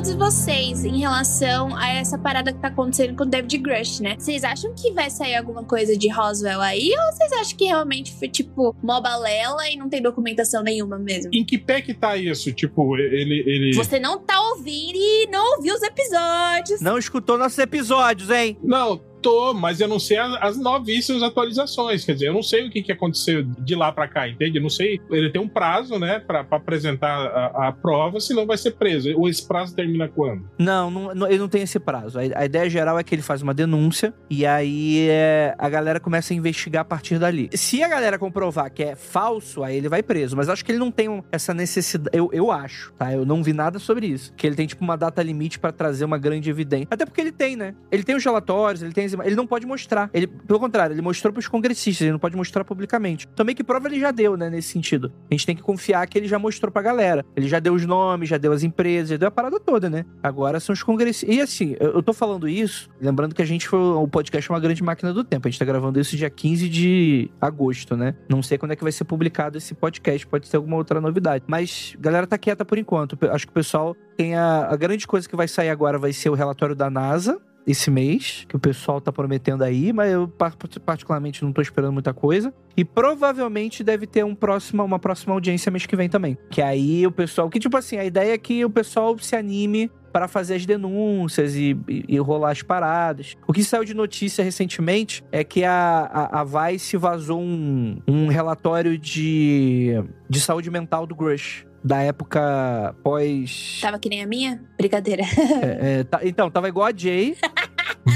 Speaker 3: todos vocês em relação a essa parada que tá acontecendo com o David Grush, né? Vocês acham que vai sair alguma coisa de Roswell aí? Ou vocês acham que realmente foi tipo mó balela e não tem documentação nenhuma mesmo?
Speaker 5: em que pé que tá isso? Tipo, ele. ele...
Speaker 3: Você não tá ouvindo e não ouviu os episódios.
Speaker 1: Não escutou nossos episódios, hein?
Speaker 5: Não, tô, mas eu não sei as, as novíssimas atualizações. Quer dizer, eu não sei o que, que aconteceu de lá pra cá, entende? Eu não sei. Ele tem um prazo, né, pra, pra apresentar a, a prova, senão vai ser preso. Ou esse prazo termina quando?
Speaker 1: Não, não, ele não tem esse prazo. A, a ideia geral é que ele faz uma denúncia e aí é, a galera começa a investigar a partir dali. Se a galera comprovar que é falso, aí ele vai preso. Mas acho que ele não tem essa necessidade. Eu, eu acho, tá? Eu não vi nada sobre isso. Que ele tem, tipo, uma data limite pra trazer uma grande evidência. Até porque ele tem, né? Ele tem os relatórios, ele tem Ele não pode mostrar. Ele, pelo contrário, ele mostrou pros congressistas, ele não pode mostrar publicamente. Também que prova ele já deu, né? Nesse sentido. A gente tem que confiar que ele já mostrou pra galera. Ele já deu os nomes, já deu as empresas, já deu a parada toda, né? Agora são os congressistas. E assim, eu, eu tô falando isso, lembrando que a gente foi. O podcast é uma grande máquina do tempo. A gente tá gravando isso dia 15 de agosto, né? Não sei quando é que vai ser publicado esse podcast, pode ser alguma outra novidade. Mas a galera tá quieta por enquanto. Acho que o pessoal tem a, a grande coisa que vai sair agora vai ser o relatório da NASA, esse mês, que o pessoal tá prometendo aí, mas eu par- particularmente não tô esperando muita coisa. E provavelmente deve ter um próximo, uma próxima audiência mês que vem também. Que aí o pessoal. Que tipo assim, a ideia é que o pessoal se anime para fazer as denúncias e, e, e rolar as paradas. O que saiu de notícia recentemente é que a, a, a Vice vazou um, um relatório de, de saúde mental do Grush. Da época pós.
Speaker 3: Tava que nem a minha? Brincadeira.
Speaker 1: é, é, tá- então, tava igual a Jay. *laughs*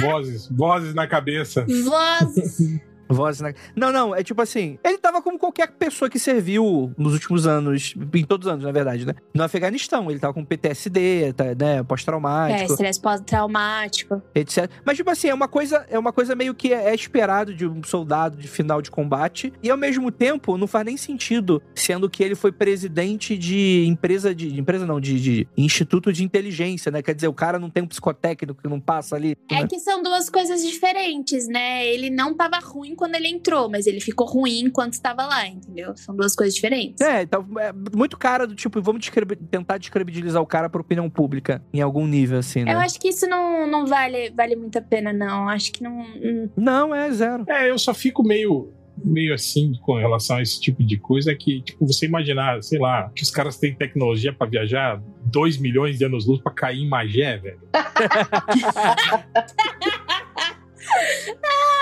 Speaker 5: Vozes, vozes na cabeça.
Speaker 3: Vozes.
Speaker 1: Voz na... Não, não, é tipo assim, ele tava como qualquer pessoa que serviu nos últimos anos, em todos os anos, na verdade, né? No Afeganistão, ele tava com PTSD, tá, né,
Speaker 3: É,
Speaker 1: pós-traumático,
Speaker 3: estresse pós-traumático.
Speaker 1: etc. Mas tipo assim, é uma coisa, é uma coisa meio que é esperado de um soldado de final de combate, e ao mesmo tempo não faz nem sentido, sendo que ele foi presidente de empresa de, de empresa não, de, de instituto de inteligência, né? Quer dizer, o cara não tem um psicotécnico que não passa ali,
Speaker 3: É
Speaker 1: né?
Speaker 3: que são duas coisas diferentes, né? Ele não tava ruim quando ele entrou, mas ele ficou ruim enquanto estava lá, entendeu? São duas coisas diferentes.
Speaker 1: É, então, é muito cara do tipo, vamos tentar descredibilizar o cara pra opinião pública em algum nível, assim, né?
Speaker 3: Eu acho que isso não, não vale, vale muito a pena, não. Acho que não.
Speaker 1: Não, é zero.
Speaker 5: É, eu só fico meio meio assim com relação a esse tipo de coisa que, tipo, você imaginar, sei lá, que os caras têm tecnologia pra viajar 2 milhões de anos luz pra cair em Magé, velho. *laughs* *laughs* *laughs*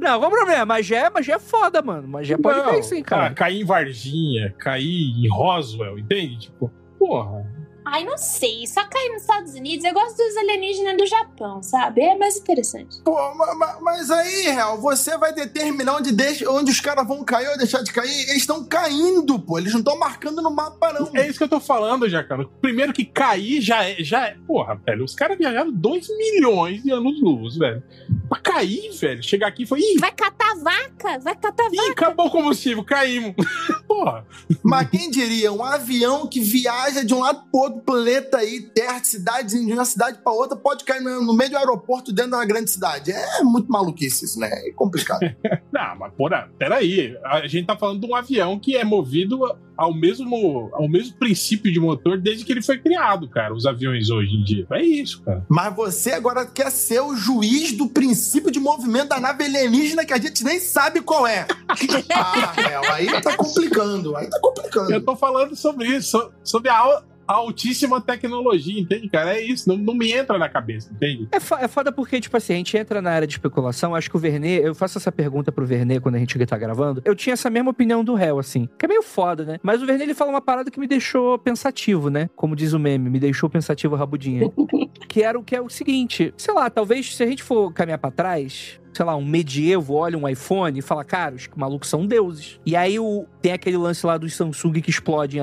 Speaker 1: Não, qual o problema? Magé, Magé é foda, mano. Magé pode
Speaker 5: Não,
Speaker 1: cair sim, cara.
Speaker 5: cair em Varginha, cair em Roswell, entende? Tipo, porra.
Speaker 3: Ai, não sei. Só cair nos Estados Unidos. Eu gosto dos alienígenas do Japão, sabe? É mais interessante.
Speaker 2: Pô, ma- ma- mas aí, Real, você vai determinar onde, deixa, onde os caras vão cair ou deixar de cair? Eles estão caindo, pô. Eles não estão marcando no mapa, não.
Speaker 5: É isso que eu tô falando, Jacano. Primeiro que cair já é. Já é porra, velho. Os caras viajaram 2 milhões de anos-luz, velho. Pra cair, velho. Chegar aqui e foi. Ih,
Speaker 3: Vai catar vaca? Vai catar
Speaker 5: ih,
Speaker 3: vaca?
Speaker 5: acabou o combustível, caímos. *laughs* porra.
Speaker 2: Mas quem diria? Um avião que viaja de um lado pro outro planeta aí, terra, de cidade, de uma cidade pra outra, pode cair no, no meio do aeroporto dentro de uma grande cidade. É muito maluquice isso, né? É complicado. *laughs*
Speaker 5: Não, mas porra, peraí. A gente tá falando de um avião que é movido ao mesmo, ao mesmo princípio de motor desde que ele foi criado, cara. Os aviões hoje em dia. É isso, cara.
Speaker 2: Mas você agora quer ser o juiz do princípio de movimento da nave alienígena que a gente nem sabe qual é. *laughs* ah, Real, aí tá complicando. Aí tá complicando.
Speaker 5: Eu tô falando sobre isso, so- sobre a altíssima tecnologia, entende, cara? É isso, não, não me entra na cabeça, entende?
Speaker 1: É, fo- é foda porque, tipo assim, a gente entra na área de especulação. Acho que o Vernê, eu faço essa pergunta pro Vernê quando a gente tá gravando. Eu tinha essa mesma opinião do réu, assim. Que é meio foda, né? Mas o Vernê, ele fala uma parada que me deixou pensativo, né? Como diz o meme, me deixou pensativo rabudinha. *laughs* que era o que é o seguinte: sei lá, talvez se a gente for caminhar pra trás. Sei lá, um medievo olha um iPhone e fala, cara, os malucos são deuses. E aí o, tem aquele lance lá dos Samsung que explodem.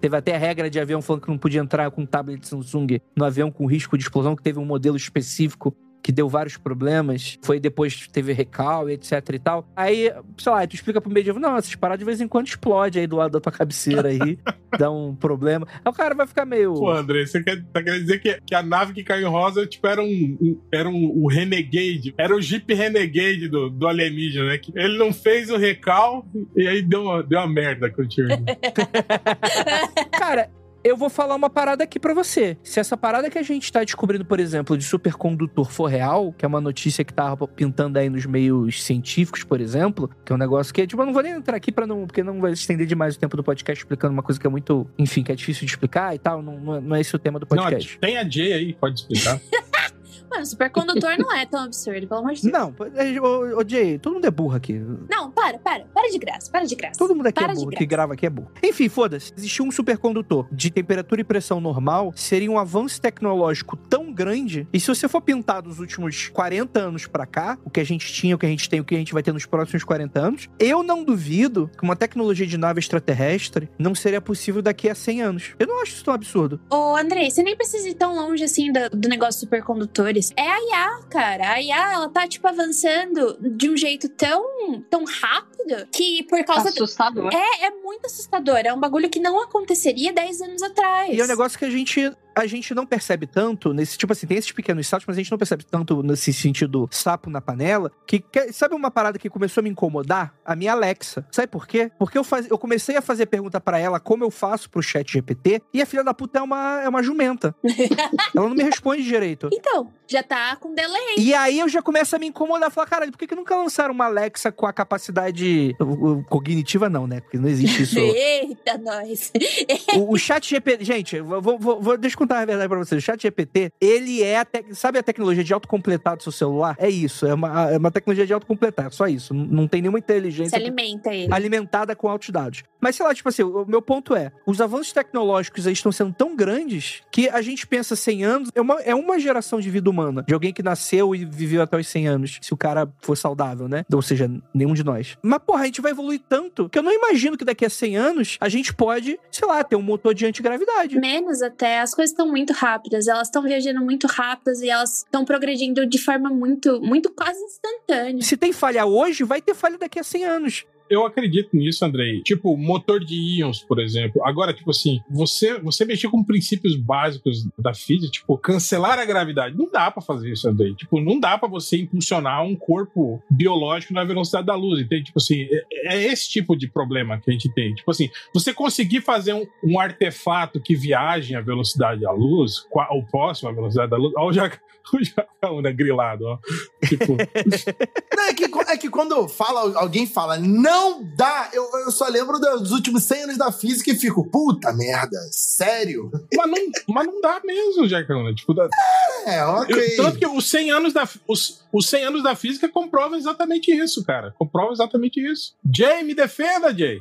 Speaker 1: Teve até a regra de avião falando que não podia entrar com um tablet Samsung no avião com risco de explosão, que teve um modelo específico que deu vários problemas. Foi depois teve recal e etc e tal. Aí, sei lá, tu explica pro medievo, não, essas paradas de vez em quando explode aí do lado da tua cabeceira aí, *laughs* dá um problema. Aí o cara vai ficar meio.
Speaker 5: Pô, André, você quer, tá querendo dizer que, que a nave que caiu em rosa, tipo, era um, um- era um, o Renegade, era o Jeep Renegade do, do alienígena, né? Que ele não fez o recal e aí deu uma, deu uma merda com o tiro. *laughs* *laughs*
Speaker 1: Cara, eu vou falar uma parada aqui pra você. Se essa parada que a gente tá descobrindo, por exemplo, de supercondutor for real, que é uma notícia que tá pintando aí nos meios científicos, por exemplo, que é um negócio que, tipo, eu não vou nem entrar aqui para não, porque não vai estender demais o tempo do podcast explicando uma coisa que é muito, enfim, que é difícil de explicar e tal, não, não é- não é esse o tema do
Speaker 5: Não,
Speaker 1: podcast.
Speaker 5: tem a Jay aí, pode explicar. *laughs*
Speaker 3: Mano, supercondutor não é tão absurdo, pelo amor de Deus.
Speaker 1: Não, ô, ô Jay, todo mundo é burro aqui.
Speaker 3: Não, para, para. Para de graça, para de graça.
Speaker 1: Todo mundo aqui
Speaker 3: Para
Speaker 1: é burro, que grava aqui é burro. Enfim, foda-se. Existia um supercondutor de temperatura e pressão normal, seria um avanço tecnológico tão grande. E se você for pintar dos últimos 40 anos pra cá, o que a gente tinha, o que a gente tem, o que a gente vai ter nos próximos 40 anos, eu não duvido que uma tecnologia de nave extraterrestre não seria possível daqui a 100 anos. Eu não acho isso tão absurdo.
Speaker 3: Ô, Andrei, você nem precisa ir tão longe assim do, do negócio de supercondutores. É a IA, cara. A IA, ela tá, tipo, avançando de um jeito tão, tão rápido que por causa. do-
Speaker 4: Assustador.
Speaker 3: É, é muito assustador. É um bagulho que não aconteceria 10 anos atrás.
Speaker 1: E é um negócio que a gente, a gente não percebe tanto, nesse tipo assim, tem esses pequenos saltos, mas a gente não percebe tanto nesse sentido sapo na panela, que, que- sabe uma parada que começou a me incomodar? A minha Alexa. Sabe por quê? Porque eu, faz, eu comecei a fazer pergunta pra ela como eu faço pro chat GPT, e a filha da puta é uma, é uma jumenta. *laughs* ela não me responde direito.
Speaker 3: Então, já tá com delay.
Speaker 1: E aí eu já começo a me incomodar, falar, caralho, por que, que nunca lançaram uma Alexa com a capacidade cognitiva não, né? Porque não existe isso. *laughs*
Speaker 3: Eita, nós.
Speaker 1: O, o chat GPT, gente, eu vou, vou, vou, contar a verdade pra vocês. O chat GPT, ele é, a tec- sabe a tecnologia de autocompletar do seu celular? É isso, é uma, é uma tecnologia de autocompletar, só isso. Não, tem nenhuma
Speaker 3: Se
Speaker 1: inteligência
Speaker 3: alimenta ele.
Speaker 1: alimentada com altos dados. Mas sei lá, tipo assim, o meu ponto é, os avanços tecnológicos aí estão sendo tão grandes que a gente pensa 100 anos, é uma, é uma geração de vida humana, de alguém que nasceu e viveu até os 100 anos, se o cara for saudável, né? Ou seja, nenhum de nós. Mas porra, a gente vai evoluir tanto que eu não imagino que daqui a 100 anos a gente pode, sei lá, ter um motor de antigravidade.
Speaker 3: Menos até, as coisas estão muito rápidas, elas estão viajando muito rápidas e elas estão progredindo de forma muito, muito quase instantânea.
Speaker 1: Se tem falha hoje, vai ter falha daqui a 100 anos.
Speaker 5: Eu acredito nisso, Andrei. Tipo, motor de íons, por exemplo. Agora, tipo assim, você, você mexer com princípios básicos da física, tipo, cancelar a gravidade. Não dá pra fazer isso, Andrei. Tipo, não dá pra você impulsionar um corpo biológico na velocidade da luz, entende? Tipo assim, é, é esse tipo de problema que a gente tem. Tipo assim, você conseguir fazer um, um artefato que viaje à velocidade da luz, qua- ou próximo à velocidade da luz, ó, Jaca- *laughs* o Jacaúna grilado, ó. Tipo, *laughs*
Speaker 2: Não, é, que, é que quando fala, alguém fala, não dá, eu, eu só lembro dos últimos 100 anos da física e fico, puta merda, sério? *laughs*
Speaker 5: mas, não, mas não dá mesmo, Jacaúna. Tipo, da,
Speaker 2: É, ok.
Speaker 5: Eu- tanto que os 100 anos da, os, os 100 anos da física comprovam exatamente isso, cara. Comprova exatamente isso. Jay, me defenda, Jay.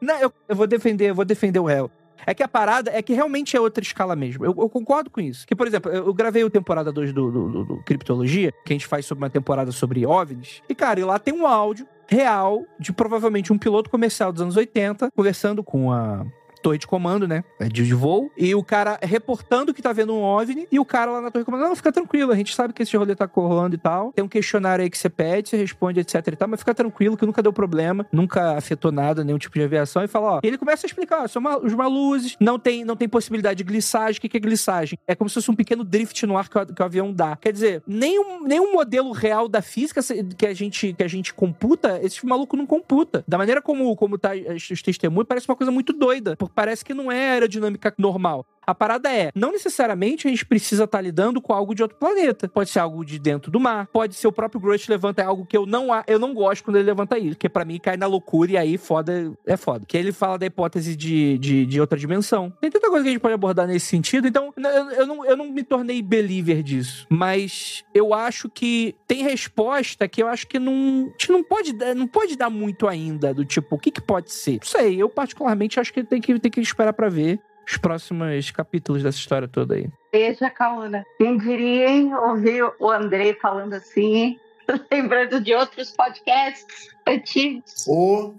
Speaker 1: Não, eu, eu vou defender, eu vou defender o réu. É que a parada é que realmente é outra escala mesmo. Eu, eu concordo com isso. Que, por exemplo, eu, gravei o temporada 2 do, do, do, do Criptologia, que a gente faz sobre uma temporada sobre OVNIs. E, cara, e lá tem um áudio real de provavelmente um piloto comercial dos anos 80 conversando com a torre de comando, né? De, de voo. E o cara reportando que tá vendo um OVNI. E o cara lá na torre de comando, não, fica tranquilo, a gente sabe que esse rolê tá rolando e tal. Tem um questionário aí que você pede, você responde, etc e tal. Mas fica tranquilo que nunca deu problema, nunca afetou nada, nenhum tipo de aviação. E fala, ó. E ele começa a explicar, ó, são uma, os maluzes, não tem, não tem possibilidade de glissagem. O que, que é glissagem? É como se fosse um pequeno drift no ar que o, que o avião dá. Quer dizer, nenhum, nenhum modelo real da física que a gente, que a gente computa, esse maluco não computa. Da maneira como, como tá os testemunhos, parece uma coisa muito doida. Porque parece que não é aerodinâmica normal. A parada é, não necessariamente a gente precisa estar tá lidando com algo de outro planeta. Pode ser algo de dentro do mar, pode ser o próprio Grush levanta algo que eu não eu não gosto quando ele levanta isso, que para mim cai na loucura e aí foda é foda. Que ele fala da hipótese de, de, de, outra dimensão. Tem tanta coisa que a gente pode abordar nesse sentido, então eu, eu, não, eu não me tornei believer disso, mas eu acho que tem resposta que eu acho que não, a gente não pode não pode dar muito ainda do tipo, o que que pode ser? Não sei, eu particularmente acho que tem que tem que esperar para ver os próximos capítulos dessa história toda aí.
Speaker 4: Veja, Kauna. Quem diria, hein, ouvir o Andrei falando assim, *laughs* lembrando de outros podcasts antigos.
Speaker 2: Ou,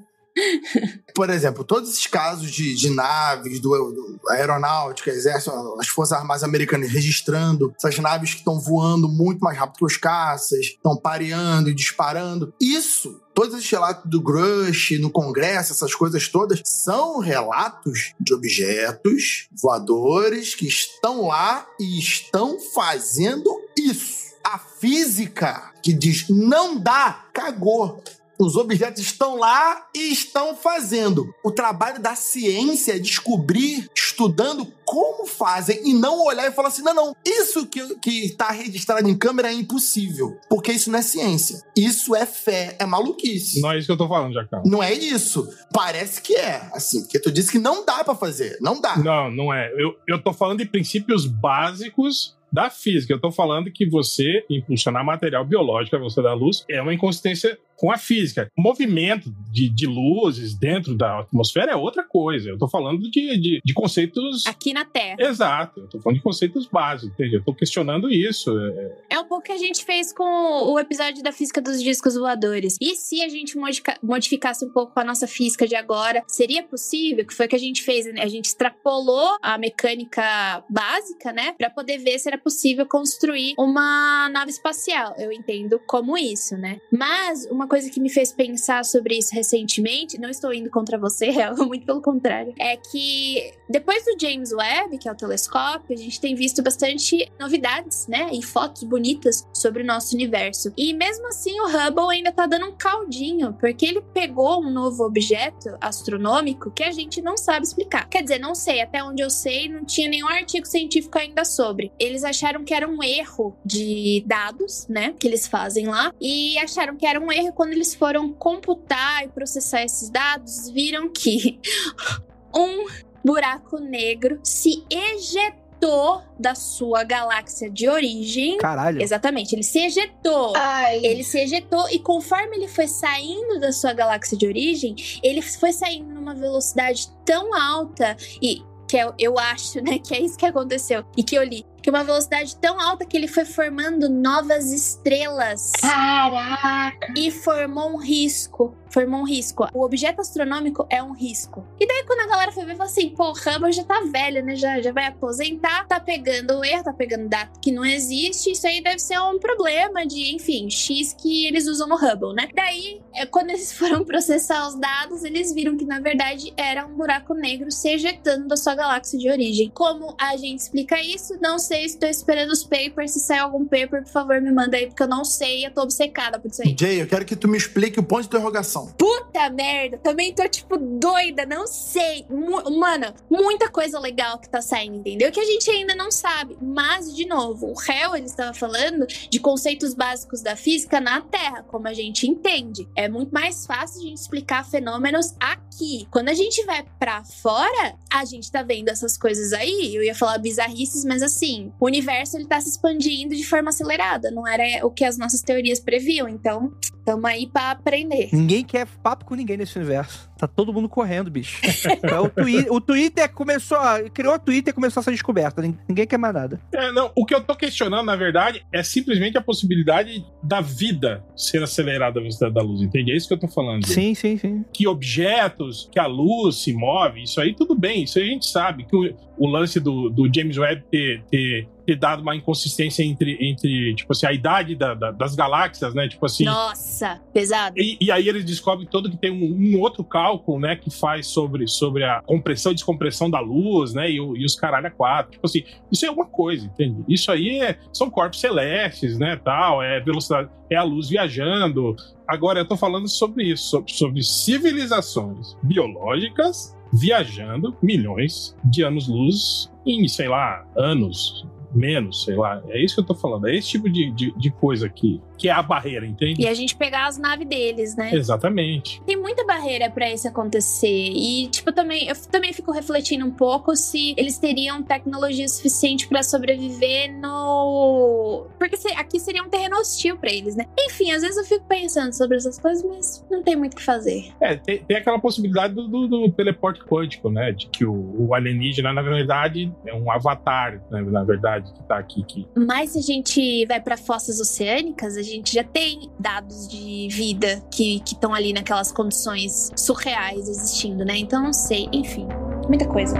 Speaker 2: por exemplo, todos esses casos de, de naves, do, do aeronáutica, exército, as Forças Armadas Americanas registrando essas naves que estão voando muito mais rápido que os caças, estão pareando e disparando. Isso todos esses relatos do Grush no Congresso, essas coisas todas, são relatos de objetos voadores que estão lá e estão fazendo isso. A física que diz não dá, cagou. Os objetos estão lá e estão fazendo. O trabalho da ciência é descobrir, estudando como fazem e não olhar e falar assim: não, não, isso que está registrado em câmera é impossível. Porque isso não é ciência. Isso é fé, é maluquice.
Speaker 5: Não é isso que eu tô falando, Jacão.
Speaker 2: Não é isso. Parece que é, assim, porque tu disse que não dá para fazer. Não dá.
Speaker 5: Não, não é. Eu, eu tô falando de princípios básicos da física. Eu estou falando que você impulsionar material biológico à velocidade da luz é uma inconsistência com a física. O movimento de, de luzes dentro da atmosfera é outra coisa. Eu estou falando de, de, de, conceitos.
Speaker 3: Aqui na Terra.
Speaker 5: Exato. Eu estou falando de conceitos básicos, entende? Eu estou questionando isso.
Speaker 3: É... é um pouco que a gente fez com o episódio da física dos discos voadores. E se a gente modifica, modificasse um pouco a nossa física de agora, seria possível? Que foi o que a gente fez, né? A gente extrapolou a mecânica básica, né? Para poder ver se era possível construir uma nave espacial. Eu entendo como isso, né? Mas uma coisa que me fez pensar sobre isso recentemente, não estou indo contra você, *laughs* muito pelo contrário, é que depois do James Webb, que é o telescópio, a gente tem visto bastante novidades, né? E fotos bonitas sobre o nosso universo. E mesmo assim, o Hubble ainda tá dando um caldinho, porque ele pegou um novo objeto astronômico que a gente não sabe explicar. Quer dizer, não sei, até onde eu sei, não tinha nenhum artigo científico ainda sobre. Eles acharam que era um erro de dados, né? Que eles fazem lá, e acharam que era um erro quando eles foram computar e processar esses dados, viram que *laughs* um buraco negro se ejetou da sua galáxia de origem.
Speaker 1: Caralho.
Speaker 3: Exatamente, ele se ejetou.
Speaker 4: Ai.
Speaker 3: Ele se ejetou e conforme ele foi saindo da sua galáxia de origem, ele foi saindo numa velocidade tão alta e que eu, eu acho, né, que é isso que aconteceu e que eu li que uma velocidade tão alta que ele foi formando novas estrelas.
Speaker 4: Caraca!
Speaker 3: E formou um risco. Formou um risco. O objeto astronômico é um risco. E daí, quando a galera foi ver, falou assim: pô, o Hubble já tá velho, né? Já, já vai aposentar, tá pegando o erro, tá pegando dado que não existe. Isso aí deve ser um problema de, enfim, X que eles usam no Hubble, né? Daí, é, quando eles *laughs* foram processar os dados, eles viram que na verdade era um buraco negro se ejetando da sua galáxia de origem. Como a gente explica isso? Não sei sei, estou esperando os papers. Se sair algum paper, por favor, me manda aí, porque eu não sei, eu tô obcecada por isso aí.
Speaker 2: Jay, eu quero que tu me explique o ponto de interrogação.
Speaker 3: Puta merda, também tô, tipo, doida, não sei. M Mano, muita coisa legal que tá saindo, entendeu? Que a gente ainda não sabe. Mas, de novo, o réu, ele estava falando de conceitos básicos da física na Terra, como a gente entende. É muito mais fácil a gente explicar fenômenos aqui. Quando a gente vai para fora, a gente tá vendo essas coisas aí. Eu ia falar bizarrices, mas assim, o universo ele tá se expandindo de forma acelerada, não era o que as nossas teorias previam. Então, tamo aí pra aprender.
Speaker 1: Ninguém quer papo com ninguém nesse universo. Tá todo mundo correndo, bicho. É, o, twi o Twitter começou. A, criou o Twitter e começou essa descoberta. Ninguém quer mais nada.
Speaker 5: É, não, o que eu tô questionando, na verdade, é simplesmente a possibilidade da vida ser acelerada à velocidade da luz, entende? É isso que eu tô falando.
Speaker 1: Sim, sim, sim.
Speaker 5: Que objetos, que a luz se move, isso aí tudo bem, isso aí a gente sabe. Que o, o lance do, do James Webb ter, ter ter dado uma inconsistência entre, entre tipo assim, a idade da, da, das galáxias, né? Tipo assim.
Speaker 3: Nossa, pesado.
Speaker 5: E, e aí eles descobrem todo que tem um, um, outro cálculo, né? Que faz sobre, sobre a compressão e descompressão da luz, né? E, e os caralho a quatro. Tipo assim, isso é uma coisa, entende? Isso aí é, são corpos celestes, né? Tal, é velocidade, é a luz viajando. Agora eu tô falando sobre isso, sobre, sobre civilizações biológicas viajando milhões de anos-luz em, sei lá, anos, menos, sei lá. É isso que eu tô falando. É esse tipo de, de, de coisa aqui que é a barreira, entende?
Speaker 3: E a gente pegar as naves deles, né?
Speaker 5: Exatamente.
Speaker 3: Tem muita barreira para isso acontecer. E, tipo, também, eu também fico refletindo um pouco se eles teriam tecnologia suficiente para sobreviver no. Porque aqui seria um terreno hostil para eles, né? Enfim, às vezes eu fico pensando sobre essas coisas, mas não tem muito o que fazer.
Speaker 5: É, tem, tem aquela possibilidade do, do, do, teleporte quântico, né? De que o, o, alienígena, na verdade, é um avatar, né? na verdade, que tá aqui. Que...
Speaker 3: Mas se a gente vai para fossas oceânicas, a gente gente já tem dados de vida que estão ali naquelas condições surreais existindo, né? Então não sei, enfim, muita coisa.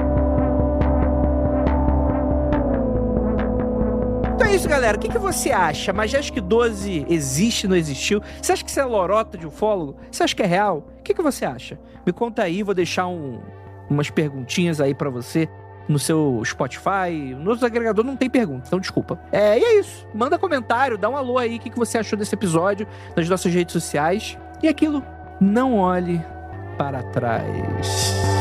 Speaker 1: Então é isso, galera. O que, que você acha? Majestic 12 existe, não existiu? Você acha que isso é lorota de ufólogo? Você acha que é real? O que, que você acha? Me conta aí, vou deixar um, umas perguntinhas aí para você no seu Spotify. No outro agregador não tem pergunta, então desculpa. É, e é isso. Manda comentário, dá um alô aí, o que, que você achou desse episódio nas nossas redes sociais. E aquilo, não olhe para trás.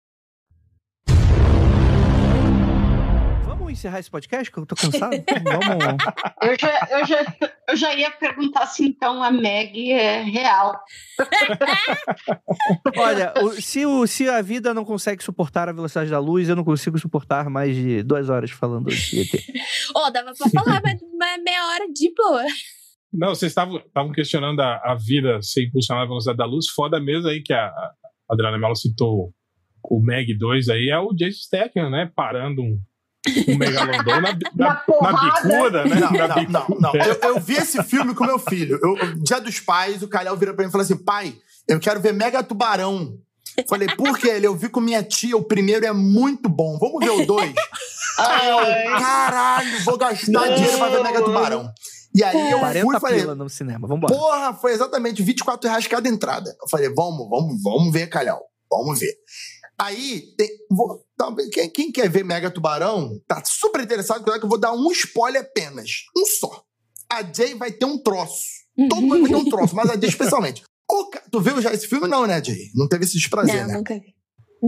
Speaker 1: Encerrar esse podcast, que eu tô cansado? *laughs* Vamos.
Speaker 4: Eu já, eu, já, eu já ia perguntar se então a Meg é real. *laughs*
Speaker 1: Olha, se, o, se a vida não consegue suportar a velocidade da luz, eu não consigo suportar mais de duas horas falando de ET. *laughs*
Speaker 3: Ó, oh, dava pra falar mais meia hora de boa.
Speaker 5: Não, vocês estavam questionando a, a, vida ser impulsionada pela velocidade da luz. Foda mesmo aí que a, a Adriana Mello citou o Meg 2 aí, é o Jason Statham, né? Parando um, um megalodon na, na, na, bicuda, né?
Speaker 2: Não, não, não, não. Eu, eu, vi esse filme com meu filho. Eu, dia dos pais, o Calhau vira pra mim e fala assim: pai, eu quero ver Mega Tubarão. Falei, por que ele? Eu vi com minha tia, o primeiro é muito bom. Vamos ver o dois? *laughs* Aí eu, caralho, vou gastar não. dinheiro pra ver Mega Tubarão. E aí eu fui e falei,
Speaker 1: no cinema, vambora.
Speaker 2: Porra, foi exatamente 24 reais cada entrada. Eu falei, vamos, vamos, vamos ver, Calhau. Vamos ver. Aí, tem, vou, quem, quem, quer ver Mega Tubarão, tá super interessado, que eu vou dar um spoiler apenas. Um só. A Jay vai ter um troço. Todo mundo vai ter um *laughs* troço, mas a Jay especialmente. O, tu viu já esse filme? Não, né, Jay? Não teve esse desprazer,
Speaker 3: não,
Speaker 2: né?
Speaker 3: Nunca vi.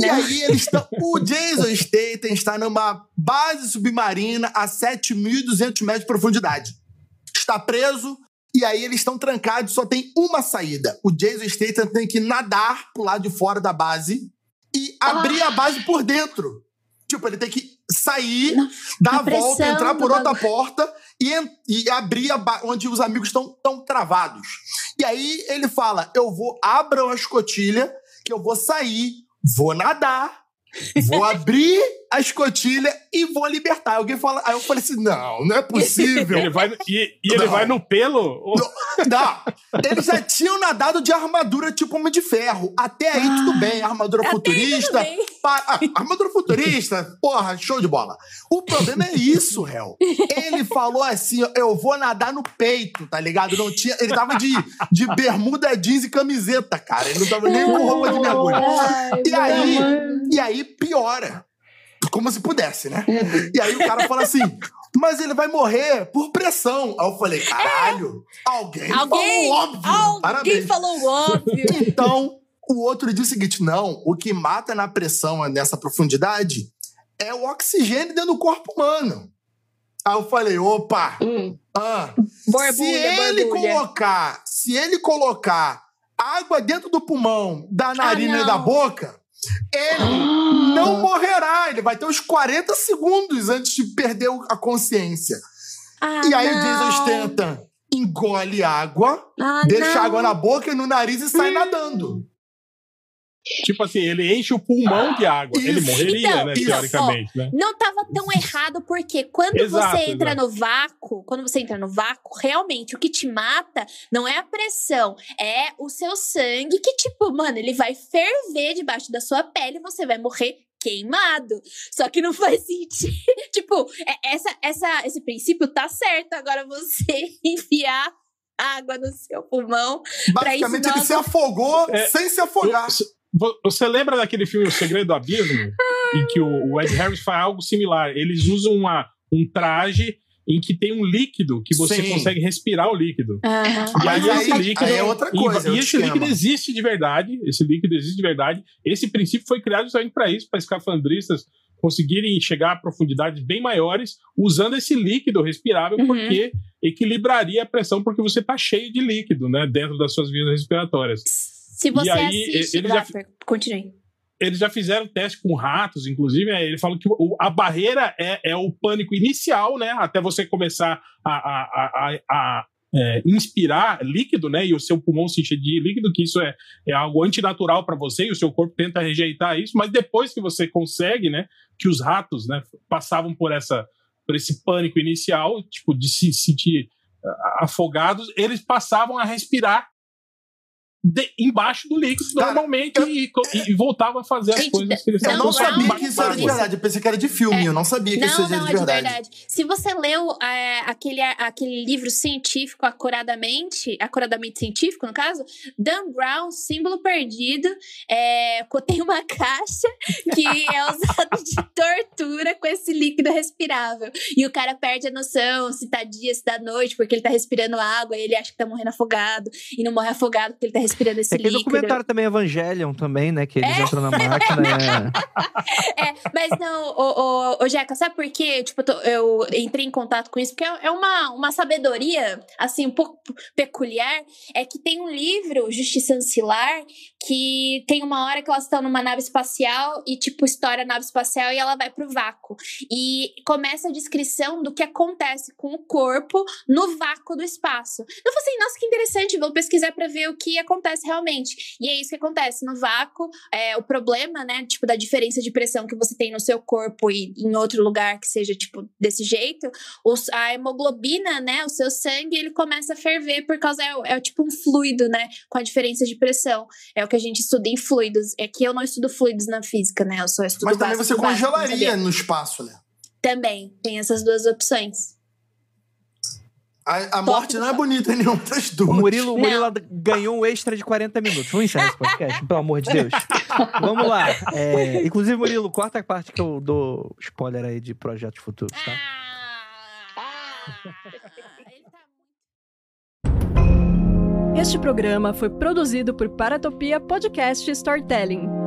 Speaker 2: E aí eles estão. O Jason Statham está numa base submarina a 7.200 metros de profundidade. Está preso, e aí eles estão trancados, só tem uma saída. O Jason Statham tem que nadar pro lado de fora da base e abrir ah. a base por dentro. Tipo, ele tem que sair, Não, dar a volta, entrar por outra porta e, e abrir a onde os amigos estão tão travados. E aí ele fala: Eu vou, abram a escotilha, que eu vou sair, vou nadar, vou *laughs* abrir a escotilha e vou libertar. Alguém fala. Aí eu falei assim: não, não é possível. *laughs*
Speaker 5: Ele vai, e e ele
Speaker 2: Não.
Speaker 5: vai no pelo?
Speaker 2: Não, eles já tinham nadado de armadura tipo Homem de Ferro. Até aí, tudo bem. Armadura futurista. pa- ah, armadura futurista, porra, show de bola. O problema é isso, réu. Ele falou assim: ó, eu vou nadar no peito, tá ligado? Não tinha, ele tava de, de bermuda jeans e camiseta, cara. Ele não tava nem com roupa de mergulho.
Speaker 3: Ai,
Speaker 2: E aí, e aí piora. Como se pudesse, né? E aí o cara fala assim: mas ele vai morrer por pressão. Aí eu falei: caralho, alguém,
Speaker 3: Alguém,
Speaker 2: falou óbvio.
Speaker 3: alguém
Speaker 2: Parabéns.
Speaker 3: falou óbvio. *laughs*
Speaker 2: Então, o outro diz o seguinte: não, o que mata na pressão nessa profundidade é o oxigênio dentro do corpo humano. Aí eu falei: opa,
Speaker 4: Hum.
Speaker 2: ah,
Speaker 3: Borbulha,
Speaker 2: se ele
Speaker 3: borbulha.
Speaker 2: colocar, se ele colocar água dentro do pulmão, da narina e
Speaker 3: não.
Speaker 2: da boca, ele não morrerá. Ele vai ter uns 40 segundos antes de perder o- a consciência.
Speaker 3: Ah,
Speaker 2: e aí o
Speaker 3: não.
Speaker 2: Jason Stanton engole água,
Speaker 3: Ah,
Speaker 2: deixa
Speaker 3: não.
Speaker 2: água na boca e no nariz e sai nadando.
Speaker 5: Tipo assim, ele enche o pulmão de água. Ele
Speaker 2: Isso.
Speaker 5: morreria,
Speaker 3: Então,
Speaker 5: né?
Speaker 2: isso.
Speaker 5: Teoricamente, né?
Speaker 3: Não tava tão errado, porque quando
Speaker 5: Exato,
Speaker 3: você entra
Speaker 5: exato.
Speaker 3: no vácuo, quando você entra no vácuo, realmente o que te mata não é a pressão, é o seu sangue que, tipo, mano, ele vai ferver debaixo da sua pele e você vai morrer queimado. Só que não faz *laughs* sentido. tipo, é- essa, essa, esse princípio tá certo. Agora você *laughs* enfiar água no seu pulmão. Pra isso,
Speaker 2: Basicamente, ele se afogou
Speaker 5: É,
Speaker 2: sem se afogar.
Speaker 5: Você- lembra daquele filme O Segredo do Abismo? em que o, o Ed Harris faz algo similar. Eles usam uma, um traje em que tem um líquido que você
Speaker 2: Sim.
Speaker 5: consegue respirar o líquido.
Speaker 3: Aham.
Speaker 5: E aí,
Speaker 2: Mas
Speaker 5: esse
Speaker 2: aí-
Speaker 5: líquido.
Speaker 2: aí é outra coisa,
Speaker 5: E,
Speaker 2: é outro
Speaker 5: esse líquido existe de verdade. Esse líquido existe de verdade. Esse princípio foi criado justamente para isso, para escafandristas conseguirem chegar a profundidades bem maiores usando esse líquido respirável,
Speaker 3: Uhum.
Speaker 5: porque equilibraria a pressão, porque você está cheio de líquido né, dentro das suas vias respiratórias.
Speaker 3: Se você
Speaker 5: E aí,
Speaker 3: assiste.
Speaker 5: ele já-
Speaker 3: Continue.
Speaker 5: Eles já fizeram teste com ratos, inclusive. é, Ele fala que o- a barreira é, é o pânico inicial, né? Até você começar a, a, a, a- a, é, inspirar líquido, né? E o seu pulmão se encher de líquido, que isso é, é algo antinatural para você, e o seu corpo tenta rejeitar isso. Mas depois que você consegue, né? Que os ratos, né? Passavam por essa por esse pânico inicial, tipo de se sentir ah, afogados, eles passavam a respirar de- embaixo do líquido
Speaker 2: Cara,
Speaker 5: normalmente
Speaker 2: eu-
Speaker 5: e, e voltavam a fazer as
Speaker 3: Gente,
Speaker 5: coisas que eles
Speaker 2: Eu
Speaker 3: Não,
Speaker 2: sabia que isso era de
Speaker 3: isso-
Speaker 2: verdade. Eu pensei que era de filme. Eu não sabia que isso
Speaker 3: Não,
Speaker 2: era
Speaker 3: não,
Speaker 2: de
Speaker 3: é de
Speaker 2: verdade.
Speaker 3: verdade. Se você leu é, aquele, aquele livro científico acuradamente, acuradamente científico, no caso, Dan Brown, Símbolo Perdido, é, *laughs* tem uma caixa que é usada de *laughs* tortura com esse líquido respirável. E o cara perde a noção se tá dia, se tá noite, porque ele tá respirando água, e ele acha que tá morrendo afogado, e não morre afogado porque ele tá respirando esse
Speaker 1: É aquele
Speaker 3: líquido.
Speaker 1: documentário também, Evangelion, também, né? Que eles
Speaker 3: É.
Speaker 1: entram na *laughs* máquina. é.
Speaker 3: É, mas não, ô, ô, ô Jeca, sabe por quê? Tipo, eu, entrei em contato com isso, porque é é uma, uma sabedoria, assim, um pouco peculiar. É que tem um livro, Justiça Ancilar, que tem uma hora que elas estão numa nave espacial e, tipo, estoura a nave espacial e ela vai pro vácuo. E começa a descrição do que acontece com o corpo no vácuo do espaço. Eu falei assim, nossa, que interessante, vou pesquisar pra ver o que acontece realmente. E é isso que acontece. No vácuo, é, o problema, né, tipo, da diferença de pressão que você tem no seu corpo e em outro lugar que seja, tipo, desse jeito, os- a hemoglobina, né, o seu sangue, ele começa a ferver por causa, é, é tipo um fluido, né, com a diferença de pressão. É o que a gente estuda em fluidos. É que eu não estudo fluidos na física, né, eu só estudo
Speaker 2: Mas também você congelaria no espaço, né?
Speaker 3: Também, tem essas duas opções.
Speaker 2: A, a morte não é bonita em nenhuma das duas.
Speaker 1: O Murilo, o. Murilo ganhou um extra de 40 minutos. Vamos encerrar esse podcast, pelo amor de Deus. Vamos lá. É, inclusive, Murilo, corta a parte que eu dou spoiler aí de projetos futuros, tá?
Speaker 3: Tá
Speaker 6: Este programa foi produzido por Paratopia Podcast Storytelling.